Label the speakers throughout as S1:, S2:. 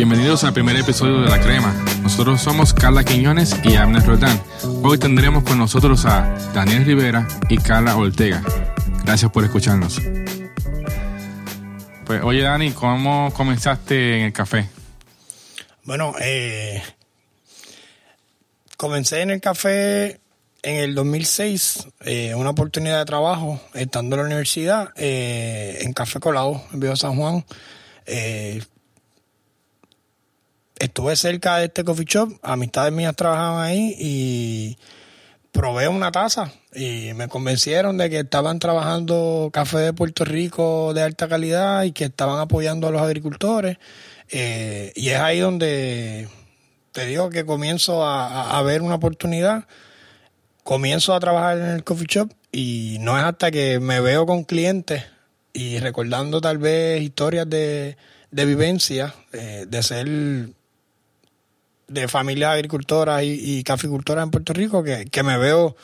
S1: Bienvenidos al primer episodio de La Crema. Nosotros somos Carla Quiñones y Amnes Rodán. Hoy tendremos con nosotros a Daniel Rivera y Carla Ortega. Gracias por escucharnos. Pues, oye, Dani, ¿cómo comenzaste en el café?
S2: Bueno, eh, comencé en el café en el 2006, eh, una oportunidad de trabajo, estando en la universidad, eh, en Café Colado, en Viejo San Juan. Eh, estuve cerca de este coffee shop, amistades mías trabajaban ahí y probé una taza y me convencieron de que estaban trabajando café de Puerto Rico de alta calidad y que estaban apoyando a los agricultores. Eh, y es ahí donde te digo que comienzo a, ver una oportunidad, comienzo a trabajar en el coffee shop y no es hasta que me veo con clientes y recordando tal vez historias de, de vivencia, eh, de ser de familias agricultoras y, y caficultoras en Puerto Rico, que, que me veo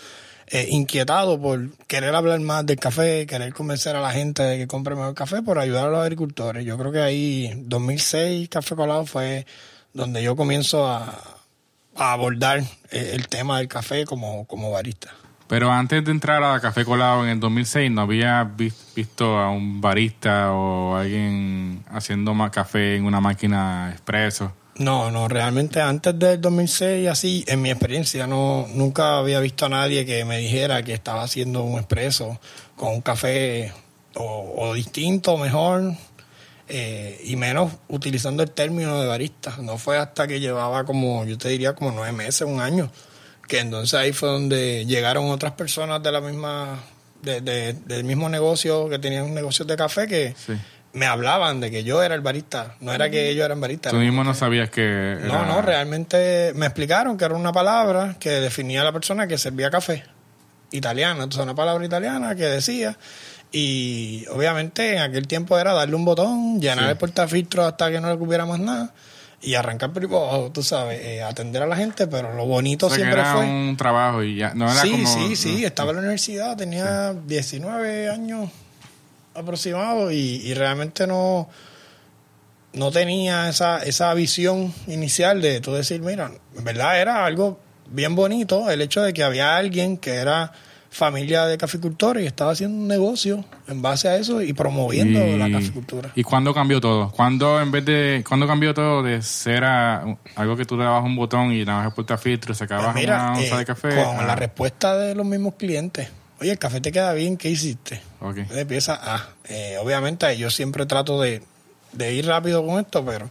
S2: eh, inquietado por querer hablar más del café, querer convencer a la gente de que compre mejor café por ayudar a los agricultores. Yo creo que ahí 2006 Café Colado fue donde yo comienzo a, a abordar eh, el tema del café como, como barista.
S1: Pero antes de entrar a Café Colado en el 2006, ¿no había visto a un barista o alguien haciendo más café en una máquina expreso?
S2: No, no, realmente antes del 2006, así, en mi experiencia, no nunca había visto a nadie que me dijera que estaba haciendo un expreso con un café o, o distinto, mejor, eh, y menos utilizando el término de barista. No fue hasta que llevaba como, yo te diría, como nueve meses, un año, que entonces ahí fue donde llegaron otras personas de la misma, de, de, del mismo negocio, que tenían negocios de café, que... me hablaban de que yo era el barista, no era que ellos eran baristas.
S1: Tú mismo no sabías que... Era...
S2: No, no, realmente me explicaron que era una palabra que definía a la persona que servía café italiana, entonces una palabra italiana que decía, y obviamente en aquel tiempo era darle un botón, llenar sí. el portafiltro hasta que no le cupiera más nada y arrancar por abajo, tú sabes, eh, atender a la gente, pero lo bonito
S1: o sea,
S2: siempre
S1: era
S2: fue...
S1: un trabajo y ya, no era
S2: sí,
S1: como...
S2: Sí, sí, estaba en la universidad, tenía sí. 19 años aproximado y, y, realmente no no tenía esa, esa visión inicial de tú decir, mira, en verdad era algo bien bonito el hecho de que había alguien que era familia de caficultores y estaba haciendo un negocio en base a eso y promoviendo
S1: y,
S2: la caficultura.
S1: ¿Y cuándo cambió todo? ¿Cuándo en vez de cuándo cambió todo de ser a, algo que tú le dabas un botón y nada más el filtro y sacabas
S2: pues mira,
S1: una onza
S2: eh,
S1: de café?
S2: Con ah. la respuesta de los mismos clientes. Oye, el café te queda bien, ¿qué hiciste?
S1: Okay.
S2: Empieza a. Eh, obviamente, yo siempre trato de, de, ir rápido con esto, pero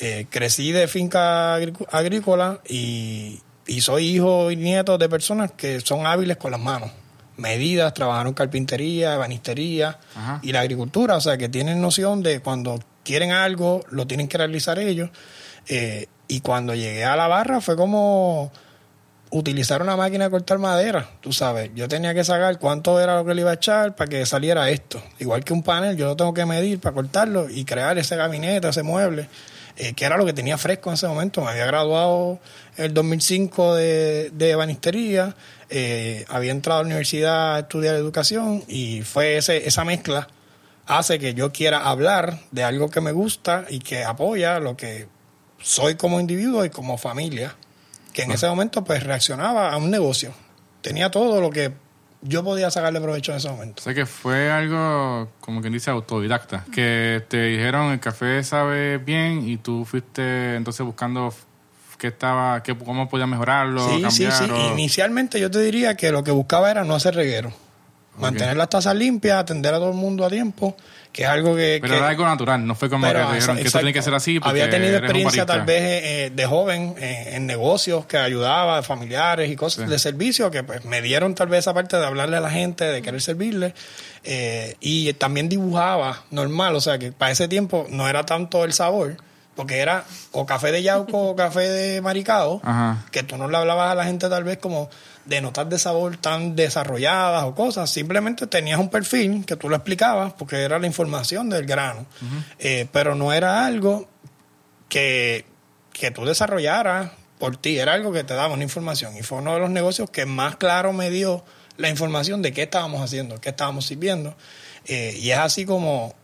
S2: eh, crecí de finca agrícola y, y, soy hijo y nieto de personas que son hábiles con las manos. Medidas, trabajaron carpintería, banistería Ajá. y la agricultura, o sea, que tienen noción de cuando quieren algo, lo tienen que realizar ellos. Eh, y cuando llegué a la barra fue como utilizar una máquina de cortar madera, tú sabes, yo tenía que sacar cuánto era lo que le iba a echar para que saliera esto. Igual que un panel, yo lo tengo que medir para cortarlo y crear ese gabinete, ese mueble, eh, que era lo que tenía fresco en ese momento. Me había graduado en el 2005 de, de banistería, eh, había entrado a la universidad a estudiar educación y fue ese, esa mezcla hace que yo quiera hablar de algo que me gusta y que apoya lo que soy como individuo y como familia que en ese momento pues reaccionaba a un negocio. Tenía todo lo que yo podía sacarle provecho en ese momento.
S1: O sea que fue algo, como quien dice, autodidacta. Que te dijeron el café sabe bien y tú fuiste entonces buscando qué estaba, qué, cómo podía mejorarlo,
S2: sí,
S1: cambiar.
S2: Sí, sí,
S1: o...
S2: Inicialmente yo te diría que lo que buscaba era no hacer reguero. Mantener las tazas limpias, atender a todo el mundo a tiempo, que es algo que...
S1: Pero
S2: que,
S1: era algo natural, no fue como
S2: pero,
S1: que te dijeron que esto tiene que ser así.
S2: Había tenido experiencia tal vez eh, de joven eh, en negocios que ayudaba a familiares y cosas sí. de servicio que pues me dieron tal vez esa parte de hablarle a la gente, de querer servirle. Eh, y también dibujaba normal, o sea que para ese tiempo no era tanto el sabor, porque era o café de Yauco o café de Maricao,
S1: Ajá.
S2: que tú no le hablabas a la gente tal vez como de notas de sabor tan desarrolladas o cosas, simplemente tenías un perfil que tú lo explicabas porque era la información del grano, uh -huh. eh, pero no era algo que, que tú desarrollaras por ti, era algo que te daba una información y fue uno de los negocios que más claro me dio la información de qué estábamos haciendo, qué estábamos sirviendo eh, y es así como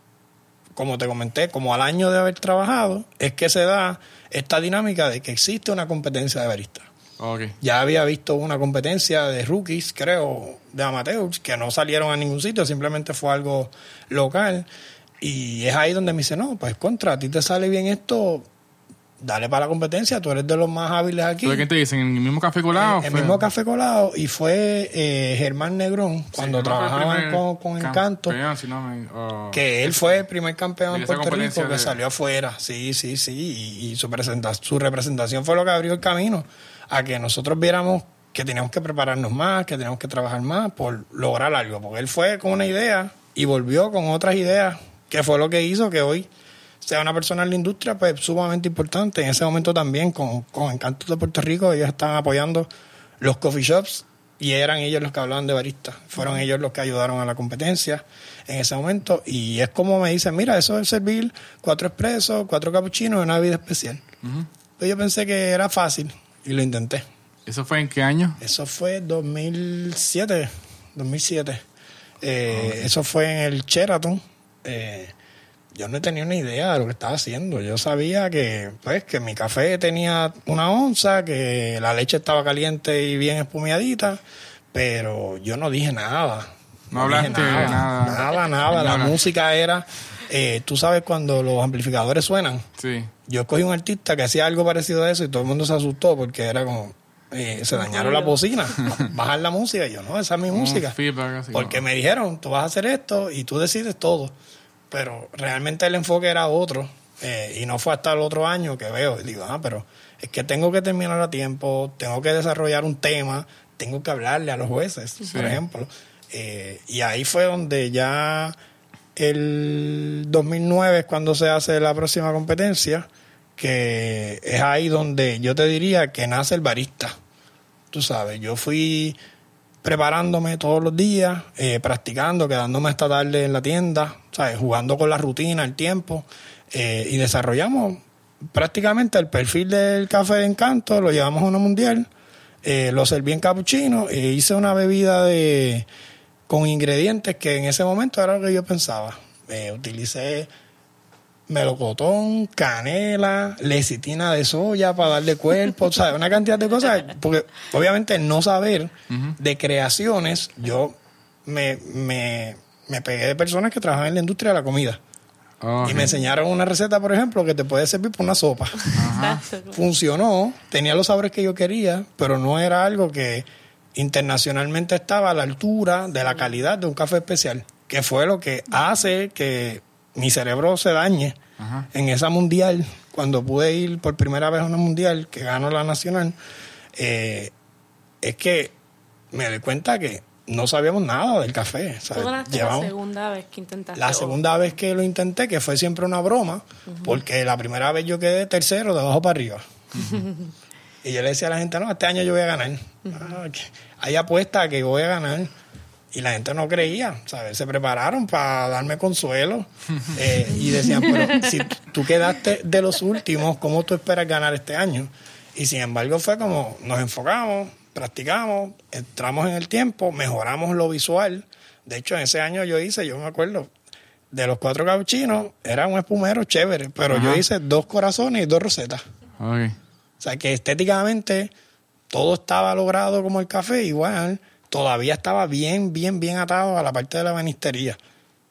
S2: como te comenté, como al año de haber trabajado, es que se da esta dinámica de que existe una competencia de barista. Ya había visto una competencia de rookies, creo, de amateurs, que no salieron a ningún sitio, simplemente fue algo local. Y es ahí donde me dice, no, pues contra, a ti te sale bien esto, dale para la competencia, tú eres de los más hábiles aquí.
S1: ¿Pero qué te dicen? ¿En el mismo café colado?
S2: El
S1: fue?
S2: mismo café colado y fue eh, Germán Negrón, cuando
S1: Sí, el
S2: trabajaban con, con Encanto,
S1: campeón, si no me- oh.
S2: que él fue el primer campeón en Puerto Rico que
S1: de-
S2: salió afuera, sí, sí, sí, y, y su, su representación fue lo que abrió el camino a que nosotros viéramos que teníamos que prepararnos más, que teníamos que trabajar más por lograr algo, porque él fue con una idea y volvió con otras ideas, que fue lo que hizo que hoy sea una persona en la industria pues sumamente importante. En ese momento también con, con Encantos de Puerto Rico ellos estaban apoyando los coffee shops y eran ellos los que hablaban de baristas. Fueron ellos los que ayudaron a la competencia en ese momento y es como me dicen, mira, eso es servir cuatro expresos, cuatro capuchinos y una bebida especial.
S1: Ujú.
S2: Pues yo pensé que era fácil y lo intenté.
S1: ¿Eso fue en qué año?
S2: Eso fue 2007, 2007. Eh, Eso fue en el Sheraton. Eh, yo no tenía una idea de lo que estaba haciendo. Yo sabía que, pues, que mi café tenía una onza, que la leche estaba caliente y bien espumiadita, pero yo no dije nada.
S1: No
S2: dije
S1: hablaste nada.
S2: Nada, nada. La
S1: Nada.
S2: música era, eh, tú sabes, cuando los amplificadores suenan,
S1: Sí.
S2: yo escogí un artista que hacía algo parecido a eso y todo el mundo se asustó porque era como, eh, se dañaron la bocina, bajar la música. Y yo, no, esa es mi música.
S1: Un feedback así,
S2: Porque me dijeron, tú vas a hacer esto y tú decides todo. Pero realmente el enfoque era otro. eh, y no fue hasta el otro año que veo y digo, ah, pero es que tengo que terminar a tiempo, tengo que desarrollar un tema, tengo que hablarle a los jueces, por ejemplo. Eh, y ahí fue donde ya el 2009 es cuando se hace la próxima competencia, que es ahí donde yo te diría que nace el barista. Tú sabes, yo fui preparándome todos los días, eh, practicando, quedándome esta tarde en la tienda, ¿sabes? jugando con la rutina, el tiempo, eh, y desarrollamos prácticamente el perfil del café de encanto, lo llevamos a una mundial, eh, lo serví en capuchino e hice una bebida de con ingredientes que en ese momento era lo que yo pensaba. Eh, utilicé melocotón, canela, lecitina de soya para darle cuerpo, ¿sabes? Una cantidad de cosas, porque obviamente no saber de creaciones, yo me, me, me pegué de personas que trabajan en la industria de la comida. Y me enseñaron una receta, por ejemplo, que te puede servir para una sopa. Funcionó, tenía los sabores que yo quería, pero no era algo que internacionalmente estaba a la altura de la calidad de un café especial, que fue lo que hace que mi cerebro se dañe
S1: Ajá.
S2: en esa mundial, cuando pude ir por primera vez a una mundial, que ganó la nacional, eh, es que me doy cuenta que no sabíamos nada del café.
S3: La segunda vez que intentaste.
S2: la
S3: o-
S2: segunda vez que lo intenté, que fue siempre una broma, porque la primera vez yo quedé tercero de abajo para arriba. y yo le decía a la gente, no, este año yo voy a ganar. Ah, hay apuesta que voy a ganar. Y la gente no creía, ¿sabes? Se prepararon para darme consuelo. eh, y decían, pero si tú quedaste de los últimos, ¿cómo tú esperas ganar este año? Y sin embargo fue como, nos enfocamos, practicamos, entramos en el tiempo, mejoramos lo visual. De hecho, en ese año yo hice, yo me acuerdo, de los cuatro capuchinos, era un espumero chévere, pero yo hice dos corazones y dos rosetas. O sea, que estéticamente todo estaba logrado como el café, igual todavía estaba bien, bien, bien atado a la parte de la banistería,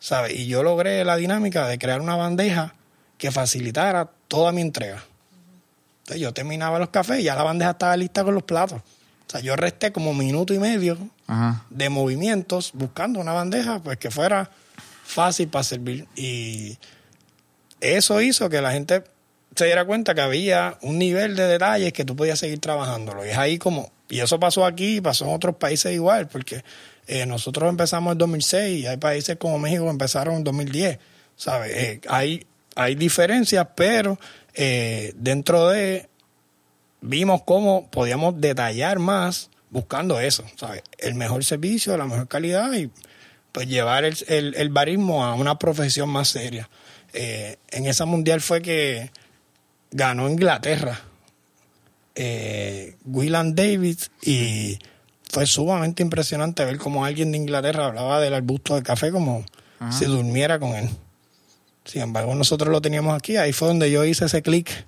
S2: ¿sabes? Y yo logré la dinámica de crear una bandeja que facilitara toda mi entrega. Entonces yo terminaba los cafés y ya la bandeja estaba lista con los platos. O sea, yo resté como minuto y medio
S1: Ajá.
S2: de movimientos buscando una bandeja pues que fuera fácil para servir y eso hizo que la gente se diera cuenta que había un nivel de detalles que tú podías seguir trabajándolo y es ahí como y eso pasó aquí pasó en otros países igual porque eh, nosotros empezamos en 2006 y hay países como México que empezaron en 2010 sabes Eh, hay hay diferencias pero eh, dentro de vimos cómo podíamos detallar más buscando eso, ¿sabes? El mejor servicio, la mejor calidad y pues llevar el, el, el barismo a una profesión más seria. Eh, en esa mundial fue que ganó Inglaterra, eh, Willan Davis, y fue sumamente impresionante ver cómo alguien de Inglaterra hablaba del arbusto de café como
S1: Ajá.
S2: si durmiera con él. Sin embargo, nosotros lo teníamos aquí. Ahí fue donde yo hice ese clic.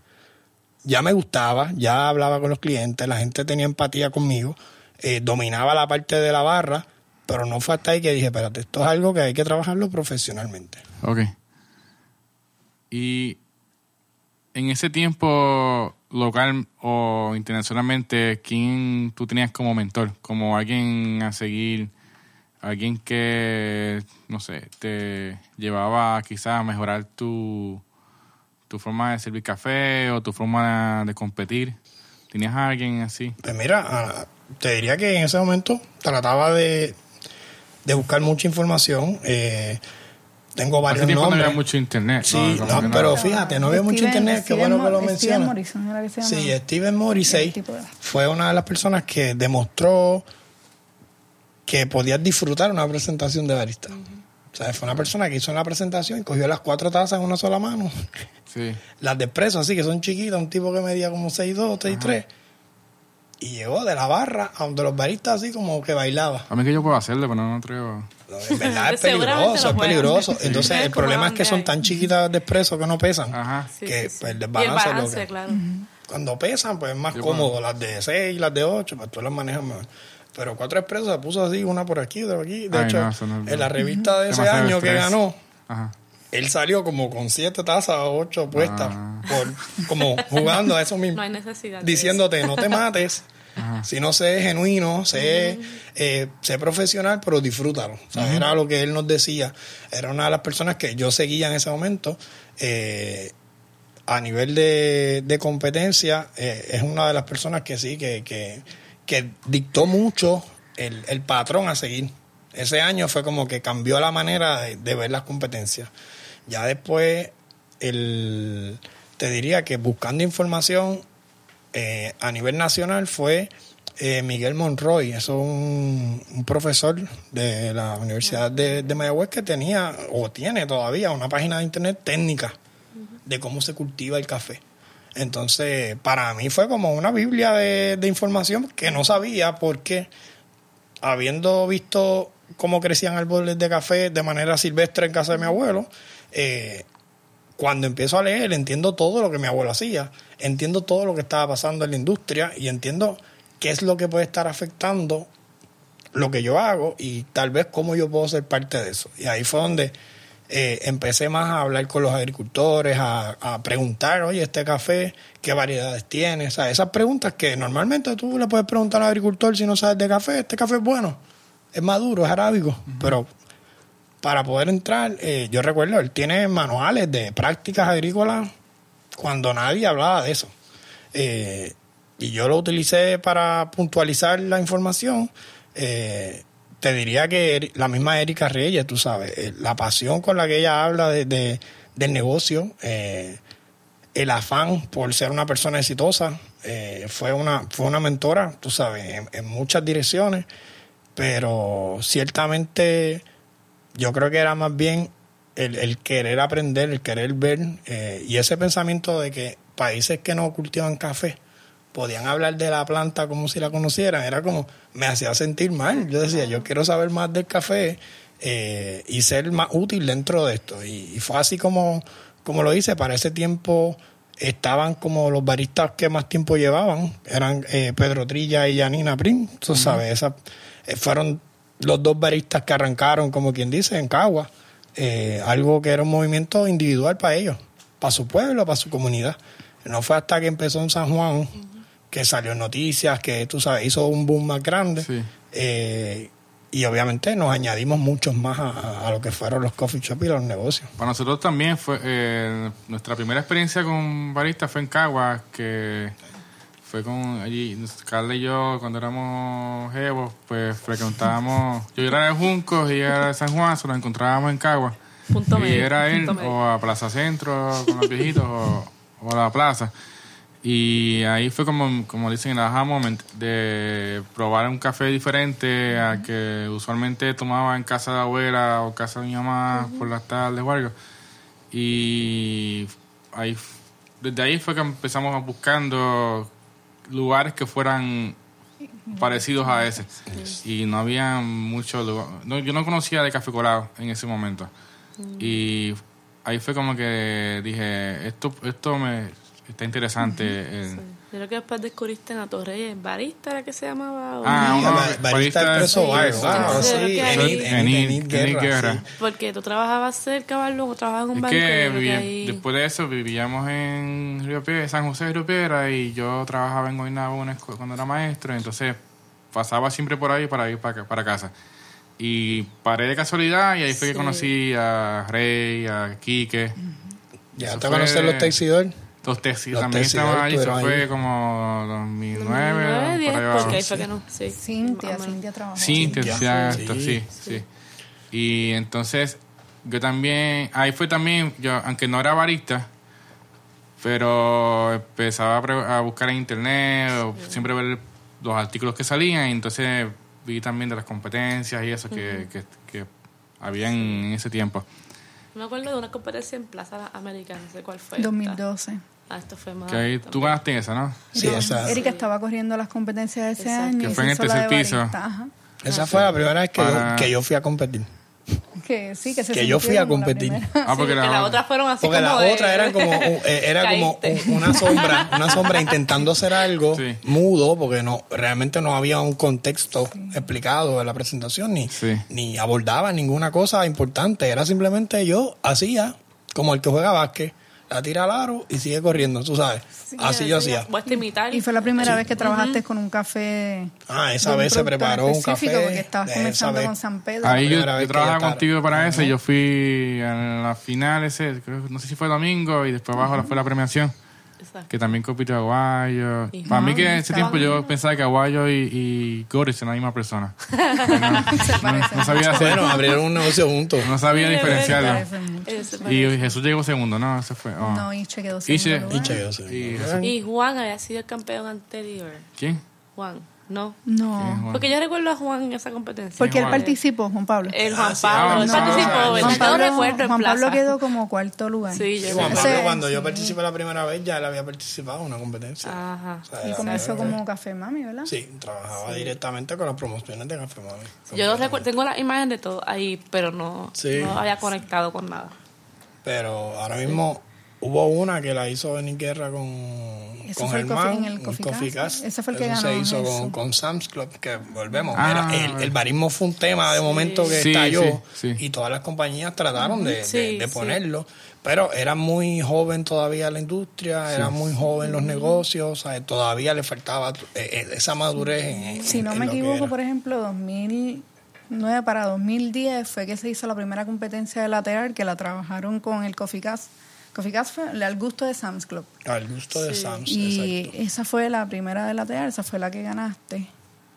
S2: Ya me gustaba, ya hablaba con los clientes, la gente tenía empatía conmigo, eh, dominaba la parte de la barra, pero no fue hasta ahí que dije, espérate, esto es algo que hay que trabajarlo profesionalmente.
S1: Ok. Y en ese tiempo local o internacionalmente, ¿quién tú tenías como mentor? Como alguien a seguir, alguien que, no sé, te llevaba quizás a mejorar tu, tu forma de servir café o tu forma de competir. ¿Tenías a alguien así?
S2: Pues mira, te diría que en ese momento trataba de, de buscar mucha información. Eh, tengo varios
S1: no
S2: nombres.
S1: había mucho internet.
S2: Sí, no, pero fíjate, no había mucho
S4: Steven-
S2: internet, qué
S4: Steven
S2: bueno que lo mencionas.
S4: Morrison era que se
S2: Sí,
S4: llamaba.
S2: Steven Morrissey
S4: de-
S2: fue una de las personas que demostró que podías disfrutar una presentación de barista. O sea, fue una persona que hizo una presentación y cogió las cuatro tazas en una sola mano.
S1: Sí.
S2: Las de expreso, así que son chiquitas, un tipo que medía como 6'2, 6'3. Y llegó de la barra a donde los baristas así como que bailaba.
S1: A mí que yo puedo hacerlo, pero no me atrevo.
S2: No, en verdad es peligroso, es peligroso.
S3: Sí.
S2: Entonces
S3: Es
S2: el problema es que son tan chiquitas de expreso que no pesan.
S1: Ajá.
S3: Sí,
S2: que,
S3: sí,
S2: pues, el
S3: y el
S2: desbalance es lo
S3: balance,
S2: que-
S3: claro.
S2: Cuando pesan, pues es más cómodo. Las de 6, las de 8, pues tú las manejas más. Pero cuatro expresos se puso así, una por aquí, otra por aquí. De
S1: Ay,
S2: hecho,
S1: no, no
S2: en la revista de ese año que ganó,
S1: Ajá.
S2: Él salió como con siete tazas o ocho puestas,
S1: Ah.
S2: por, como jugando a eso mismo.
S3: No hay necesidad.
S2: diciéndote, no te mates,
S1: Ajá.
S2: si no sé genuino, sé, eh, sé profesional, pero disfrútalo. O sea, Era lo que él nos decía. Era una de las personas que yo seguía en ese momento. eh, a nivel de, de competencia, eh, es una de las personas que sí, que, que, que dictó mucho el, el patrón a seguir. Ese año fue como que cambió la manera de, de ver las competencias. Ya después, el, te diría que buscando información eh, a nivel nacional fue eh, Miguel Monroy, es un, un profesor de la Universidad de, de Mayagüez que tenía o tiene todavía una página de internet técnica de cómo se cultiva el café. Entonces, para mí fue como una biblia de, de información que no sabía porque habiendo visto cómo crecían árboles de café de manera silvestre en casa de mi abuelo, eh, cuando empiezo a leer entiendo todo lo que mi abuelo hacía, entiendo todo lo que estaba pasando en la industria y entiendo qué es lo que puede estar afectando lo que yo hago y tal vez cómo yo puedo ser parte de eso. Y ahí fue donde eh, empecé más a hablar con los agricultores, a, a preguntar, oye, este café, ¿qué variedades tiene? O sea, esas preguntas que normalmente tú le puedes preguntar al agricultor si no sabes de café, este café es bueno, es maduro, es arábigo, pero para poder entrar, eh, yo recuerdo, él tiene manuales de prácticas agrícolas cuando nadie hablaba de eso. Eh, y yo lo utilicé para puntualizar la información. Eh, te diría que la misma Erika Reyes, tú sabes, la pasión con la que ella habla de, de- del negocio, el afán por ser una persona exitosa, fue, una, fue una mentora, tú sabes, en muchas direcciones, pero ciertamente yo creo que era más bien el, el querer aprender, el querer ver, eh, y ese pensamiento de que países que no cultivan café podían hablar de la planta como si la conocieran, era como, me hacía sentir mal. Yo decía, yo quiero saber más del café eh, y ser más útil dentro de esto. Y, y fue así como, como lo hice, para ese tiempo estaban como los baristas que más tiempo llevaban, eran eh, Pedro Trilla y Janina Prim, tú sabes, esas, eh, fueron los dos baristas que arrancaron, como quien dice, en Cagua, eh, algo que era un movimiento individual para ellos, para su pueblo, para su comunidad. No fue hasta que empezó en San Juan, que salió noticias, que tú sabes, hizo un boom más grande.
S1: Sí.
S2: eh, y obviamente nos añadimos muchos más a, a lo que fueron los coffee shop y los negocios.
S1: Para nosotros también fue eh, nuestra primera experiencia con barista fue en Cagua, que fue con allí, Carla y yo cuando éramos jevos, pues frecuentábamos, yo era de Juncos y ella era de San Juan, se nos encontrábamos en Cagua.
S3: Punto
S1: y
S3: medio,
S1: era él
S3: medio.
S1: o a Plaza Centro con los viejitos o, o a la plaza. Y ahí fue como, como dicen, el aha moment de probar un café diferente al que usualmente tomaba en casa de la abuela o casa de mi mamá por las tardes o algo. Y ahí, desde ahí fue que empezamos buscando lugares que fueran parecidos a ese. Y no había muchos lugares. No, yo no conocía de café colado en ese momento. Y ahí fue como que dije, esto, esto me está interesante. eh,
S3: Yo creo que después descubriste en Atorreyes, barista era que se llamaba. o-
S1: Ah, uno-
S2: ba- barista
S1: barista-
S2: expreso
S1: sí,
S2: bar,
S1: sí,
S2: wow, Enid Guerra,
S1: Guerra.
S2: sí.
S3: Porque tú trabajabas cerca, Barlú, o trabajabas en un banco.
S1: que
S3: ahí-
S1: después de eso vivíamos en Río Piedra, San José de Río Piedra y yo trabajaba en Guaynabo una cuando era maestro, entonces pasaba siempre por ahí para ir para, para casa. Y paré de casualidad y ahí fue que conocí a Rey, a Quique.
S2: Ya te conocen los Texidor.
S1: Los tesis
S2: Los
S1: también estaban ahí, eso fue
S2: ahí.
S1: como 2009,
S3: 2009, 10,
S1: por ahí
S3: porque ahí fue que no. Sí.
S4: Cintia. Cintia trabajó.
S1: Cintia,
S2: Sí,
S1: sí,
S2: ya.
S1: exacto,
S2: Sí.
S1: sí, sí. Y entonces yo también, ahí fue también, yo aunque no era barista, pero empezaba a, pre- a buscar en internet, o siempre ver los artículos que salían, y entonces vi también de las competencias y eso que, que, que habían en ese tiempo.
S3: Me acuerdo de una competencia en Plaza América, no sé cuál fue.
S4: 2012.
S3: Ah, esto fue más.
S1: Que ahí tú ganaste en esa, ¿no?
S2: Sí, esa,
S4: Erika estaba corriendo las competencias de ese
S3: Exacto.
S4: año.
S1: Que fue en el tercer piso.
S4: ajá.
S2: esa fue la primera vez que,
S1: Para-
S2: yo, que yo fui a competir.
S4: Que sí, que se
S2: Que yo fui a
S4: como la
S2: competir.
S1: Ah, porque la-
S3: las otras fueron así
S2: Porque
S3: como
S2: la
S3: de-
S2: otra era como eh, era como
S3: Caíste.
S2: un- una sombra, una sombra intentando hacer algo
S1: Sí.
S2: mudo, porque no realmente no había un contexto explicado de la presentación ni
S1: Sí.
S2: ni abordaba ninguna cosa importante, era simplemente yo hacía como el que juega básquet, la tira al aro y sigue corriendo, tú sabes. Así yo hacía.
S3: Imitar.
S4: Y fue la primera vez que trabajaste con un café.
S2: Ah, esa vez se preparó un
S4: específico,
S2: café.
S4: Porque estabas comenzando con San Pedro.
S1: Ahí yo, trabajaba contigo para eso. Yo fui a la final ese, creo- no sé si fue domingo, y después abajo fue la premiación.
S3: Exacto.
S1: Que también compitió Aguayo.
S3: Y-
S1: Para mí que en ese tiempo yo pensaba que Aguayo y, y Goris eran la misma persona. no, no sabía hacer,
S2: Bueno, abrieron un negocio juntos.
S1: no sabía diferenciarlo. Y. Jesús llegó segundo, ¿no? Ese fue. oh.
S4: No, Iche quedó
S1: Iche.
S4: segundo lugar.
S2: Yo sé.
S1: Y Jesús-
S3: Y Juan había sido el campeón anterior.
S1: ¿Quién?
S3: Juan, ¿no?
S1: ¿Quién es
S4: No.
S3: Porque yo recuerdo a Juan en esa competencia.
S4: Porque él participó, Juan Pablo.
S3: El
S2: Ah,
S3: Juan Pablo,
S1: ah,
S3: él
S1: no,
S3: participó.
S4: Juan Pablo, Juan Pablo quedó como cuarto lugar.
S3: Sí,
S2: Sí,
S3: yo
S2: Juan Pablo, cuando yo participé la primera vez, ya él había participado en una competencia.
S3: Ajá.
S2: O sea,
S4: Y comenzó como Café Mami, ¿verdad?
S2: Sí, trabajaba directamente con las promociones de Café Mami.
S3: Yo recuerdo, tengo la imagen de todo ahí, pero no,
S2: Sí.
S3: no había conectado con nada.
S2: Pero ahora mismo hubo una que la hizo en Guerra con,
S4: Eso
S2: con
S4: fue el
S2: Germán,
S4: coffee- en el Coffee Cast.
S2: Cast.
S4: Ese fue el que
S2: Eso
S4: ganó
S2: se hizo con,
S4: Jesús.
S2: con Sam's Club, que volvemos.
S1: Ah,
S2: Era- el, el barismo fue un tema de momento que
S1: Sí,
S2: estalló
S1: sí, sí.
S2: y todas las compañías trataron de, de-
S3: Sí,
S2: de
S3: sí.
S2: ponerlo. Pero era muy joven todavía la industria, era muy joven los negocios, o sea, todavía le faltaba eh, eh, esa madurez. En, en-
S4: Si no
S2: en
S4: me
S2: lo que
S4: equivoco, por ejemplo, 2009 para 2010 fue que se hizo la primera competencia de lateral que la trabajaron con el Coffee Cast. Coffee fue al gusto de Sam's Club.
S2: Al gusto de Sam's,
S4: Y
S2: exacto.
S4: esa fue la primera de lateral, esa fue la que ganaste.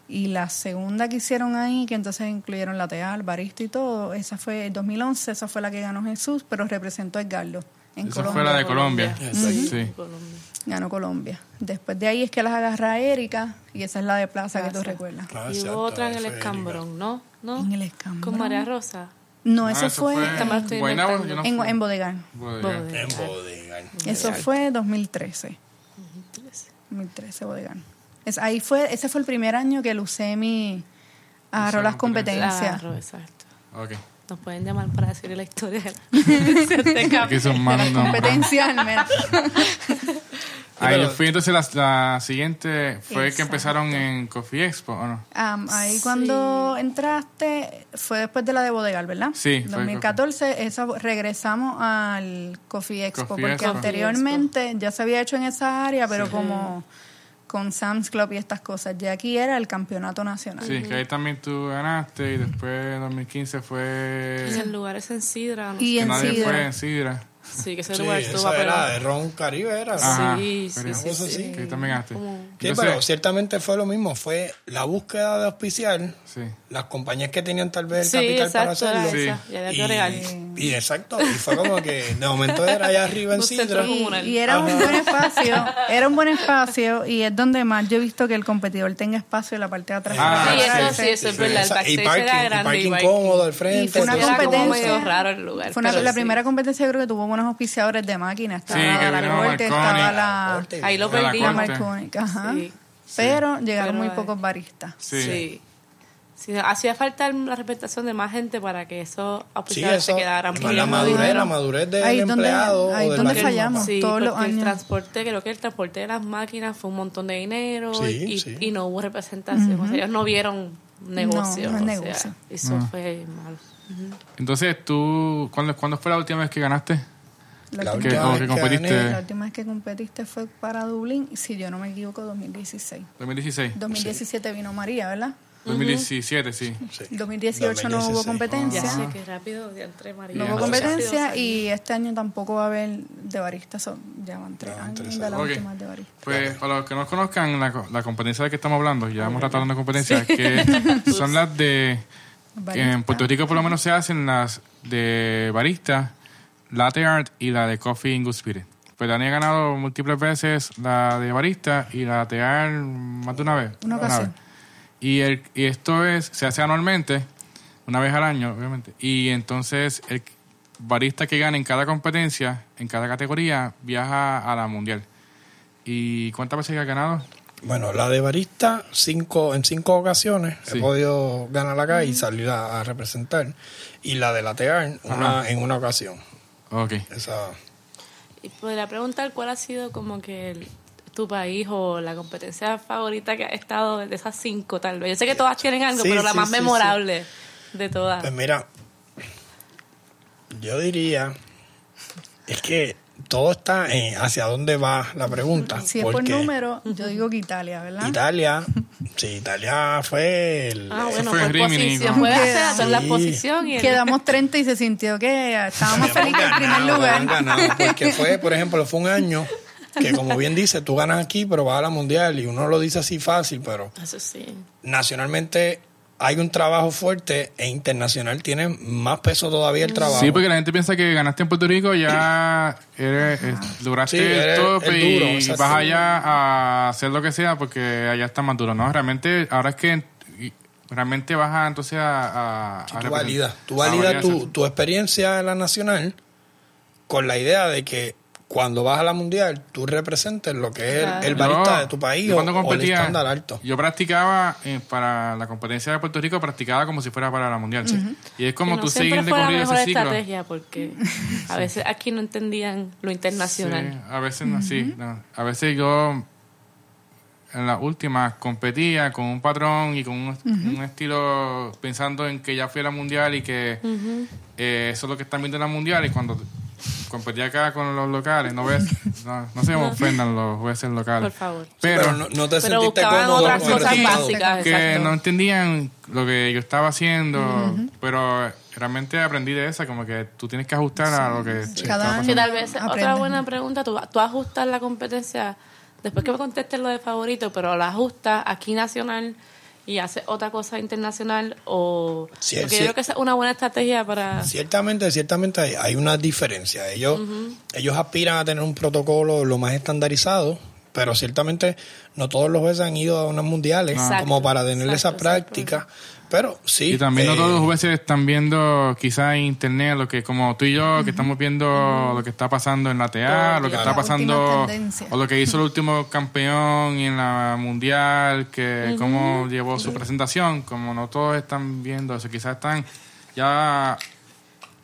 S4: Y la segunda que hicieron ahí, que entonces incluyeron lateral, barista y todo, esa fue el 2011, esa fue la que ganó Jesús, pero representó a Edgardo en
S1: Esa
S4: Colombia.
S1: fue la de Colombia. Sí.
S3: Colombia.
S4: Ganó Colombia. Después de ahí es que las agarra Erika y esa es la de Plaza que tú recuerdas.
S3: Y hubo otra en el escambrón, ¿no? ¿No?
S4: En el escambrón.
S3: Con María Rosa.
S4: No,
S1: Ah,
S4: eso
S1: eso
S4: fue,
S1: yo no
S4: en, en Bodegán.
S2: En.
S4: Eso fue 2013. 2013 Bodegán. Es, ahí fue, ese fue el primer año que Lucemi agarró las
S1: competencia.
S4: competencias.
S3: Claro, exacto.
S1: Ok.
S3: Nos pueden llamar para decir la historia de la de
S1: Aquí
S3: café.
S1: son más nombres.
S4: Competencia al menos.
S1: Ahí
S2: pero-
S1: yo fui entonces la, la siguiente fue que
S4: Exacto.
S1: empezaron en Coffee Expo, ¿o no?
S4: Am, ahí cuando entraste fue después de la de Bodegal, ¿verdad?
S1: Sí, fue
S4: 2014, esa, regresamos al Coffee Expo,
S1: Coffee
S4: porque
S1: Expo.
S4: anteriormente ya se había hecho en esa área, pero como con Sam's Club y estas cosas. Ya aquí era el campeonato nacional.
S1: Sí, que ahí también tú ganaste y después en 2015 fue...
S3: Y el lugar es en Sidra. ¿no?
S4: Y
S1: que
S4: en
S1: nadie
S4: Sidra.
S1: fue en Sidra.
S3: Sí, que ese
S2: Sí,
S3: lugar estuvo
S2: esa era de Ron Caribe, era.
S1: Ajá,
S3: Sí, sí,
S1: pero-
S3: sí,
S2: Cosa
S3: sí.
S2: así.
S1: Que también
S2: Sí,
S1: Entonces-
S2: pero ciertamente fue lo mismo. Fue la búsqueda de auspiciar
S1: Sí.
S2: Las compañías que tenían tal vez el
S3: Sí,
S2: capital para
S3: exacto, era
S2: hacerlo.
S1: Sí.
S3: Y
S2: Y, exacto, y fue como que de momento era allá arriba en
S3: Un
S2: Sidra.
S4: Y, y era un
S2: Ajá.
S4: buen espacio, era un buen espacio y es donde más yo he visto que el competidor tenga espacio en la parte de atrás.
S1: Ah,
S3: Sí,
S1: sí,
S3: eso sí, eso es verdad. El
S2: y parking,
S3: era
S2: y
S3: grande.
S2: parking
S3: y parking.
S2: cómodo al frente.
S4: Y fue una
S3: como
S4: competencia.
S3: medio raro el lugar.
S4: Fue una- la
S3: sí.
S4: primera competencia yo creo que tuvo buenos auspiciadores de máquinas. Estaba la corte, estaba la.
S3: Ahí lo perdí.
S4: la. Pero llegaron
S3: Pero,
S4: muy pocos baristas.
S1: Sí.
S3: Sí. Sí, hacía falta la representación de más gente para que esos
S2: Sí, eso,
S3: se quedaran
S2: con la madurez,
S3: dinero.
S2: la madurez del
S4: Ahí es donde-
S2: empleado.
S4: ahí
S2: del
S4: donde fallamos.
S3: Sí,
S4: todos los
S3: porque el
S4: años.
S3: transporte, creo que el transporte de las máquinas fue un montón de dinero
S2: Sí,
S3: y,
S2: sí.
S3: y no hubo representación. O sea, ellos no vieron negocio.
S4: No, no es
S3: o sea,
S4: negocio.
S3: eso fue malo.
S1: Entonces, tú, ¿cuándo, ¿cuándo fue la última vez que ganaste?
S4: La,
S2: La
S4: última,
S1: Que- competiste.
S4: la última vez que competiste fue para Dublín, si yo no me equivoco, 2016.
S1: 2016.
S4: 2017 vino María, ¿verdad?
S1: 2017, sí.
S2: Sí.
S4: 2018 no hubo
S2: 2016.
S4: competencia.
S3: Ya sé que rápido de entre María.
S4: No hubo competencia y este año tampoco va a haber de barista. Son, ya van tres años de la
S1: años. Ok.
S4: última de barista.
S1: Pues, para los que no conozcan la, co- la competencia de que estamos hablando, ya hemos tratado de competencia, que son las de. que en. Puerto Rico por lo menos se hacen las de barista, latte art y la de coffee in good spirit. Pues Dani ha ganado múltiples veces la de barista y la latte art más de una vez.
S4: Una ocasión.
S1: Y, el, y esto es se hace anualmente, una vez al año, obviamente. Y entonces el barista que gana en cada competencia, en cada categoría, viaja a la mundial. ¿Y cuántas veces ha ganado?
S2: Bueno, la de barista, cinco, en cinco ocasiones
S1: Sí.
S2: he podido ganar acá y salir a, a representar. Y la de latear una,
S1: Ajá.
S2: en una ocasión.
S1: Ok.
S2: Esa,
S3: Y podría preguntar cuál ha sido como que el- tu país o la competencia favorita que ha estado de esas cinco, tal vez. Yo sé que todas tienen algo,
S2: Sí,
S3: pero la
S2: sí,
S3: más
S2: sí, sí.
S3: memorable de todas.
S2: pues mira, yo diría, es que todo está en hacia dónde va la pregunta.
S4: Si es por número, yo digo que Italia, ¿verdad?
S2: Italia, sí, Italia fue el...
S3: Ah, bueno,
S1: fue
S3: por
S1: Rimini,
S3: posición. la posición y el-
S4: Quedamos 30 y se sintió que estábamos felices en primer lugar.
S2: ganado, porque fue, por ejemplo, fue un año que como bien dice, tú ganas aquí, pero vas a la mundial y uno lo dice así fácil, pero
S3: Eso sí.
S2: nacionalmente hay un trabajo fuerte e internacional tiene más peso todavía el trabajo.
S1: Sí, porque la gente piensa que ganaste en Puerto Rico, ya eres, eh, lograste
S2: Sí,
S1: el
S2: eres
S1: tope
S2: el duro,
S1: y
S2: exacto.
S1: vas allá a hacer lo que sea porque allá está más duro. No, realmente, ahora es que realmente vas a, entonces a... a, a
S2: tú
S1: representar-
S2: validas, tú
S1: a
S2: validas
S1: validar
S2: tu,
S1: eso.
S2: tu experiencia en la nacional con la idea de que cuando vas a la mundial tú representes lo que es el-
S3: Claro.
S2: el, barista
S1: Yo-
S2: de tu país
S1: yo
S2: o,
S1: cuando
S2: o el
S1: competía,
S2: estándar alto.
S1: Yo practicaba eh, para la competencia de Puerto Rico, practicaba como si fuera para la mundial. Y es como
S3: no
S1: tú seguir de corrido ese ciclo.
S3: estrategia porque a veces aquí no entendían lo internacional.
S1: Sí, a veces no, sí. no. A veces yo en las últimas competía con un patrón y con un, un estilo pensando en que ya fui a la mundial y que eh, eso es lo que están viendo en la mundial y cuando competía acá con los locales, no ves, no, no se me ofendan los jueces locales.
S3: Por favor.
S1: Pero,
S2: Pero no, no te
S3: Pero
S2: sentiste
S3: buscaban
S2: cómodo
S3: otras
S2: con
S3: cosas básicas.
S1: que
S3: exacto.
S1: no entendían lo que yo estaba haciendo, pero realmente aprendí de esa, como que tú tienes que ajustar a lo que
S4: Cada año.
S3: Sí, tal vez otra buena pregunta, tú, tú ajustas la competencia, después que me contestes lo de favorito, pero la ajustas aquí nacional y haces otra cosa internacional o...
S2: Sí,
S3: porque
S2: sí.
S3: yo creo que esa es una buena estrategia para...
S2: Ciertamente, ciertamente hay, hay una diferencia. Ellos, ellos aspiran a tener un protocolo lo más estandarizado, pero ciertamente no todos los jueces han ido a unas mundiales
S3: Exacto,
S2: como para tener esa
S3: exacto,
S2: práctica. Pero sí.
S1: Y también no
S2: eh,
S1: todos los jueces están viendo quizás en internet lo que como tú y yo que estamos viendo lo que está pasando en la TA, lo que
S2: Claro.
S1: está pasando o lo que hizo el último campeón en la mundial, que cómo llevó su presentación, como no todos están viendo eso, quizás están ya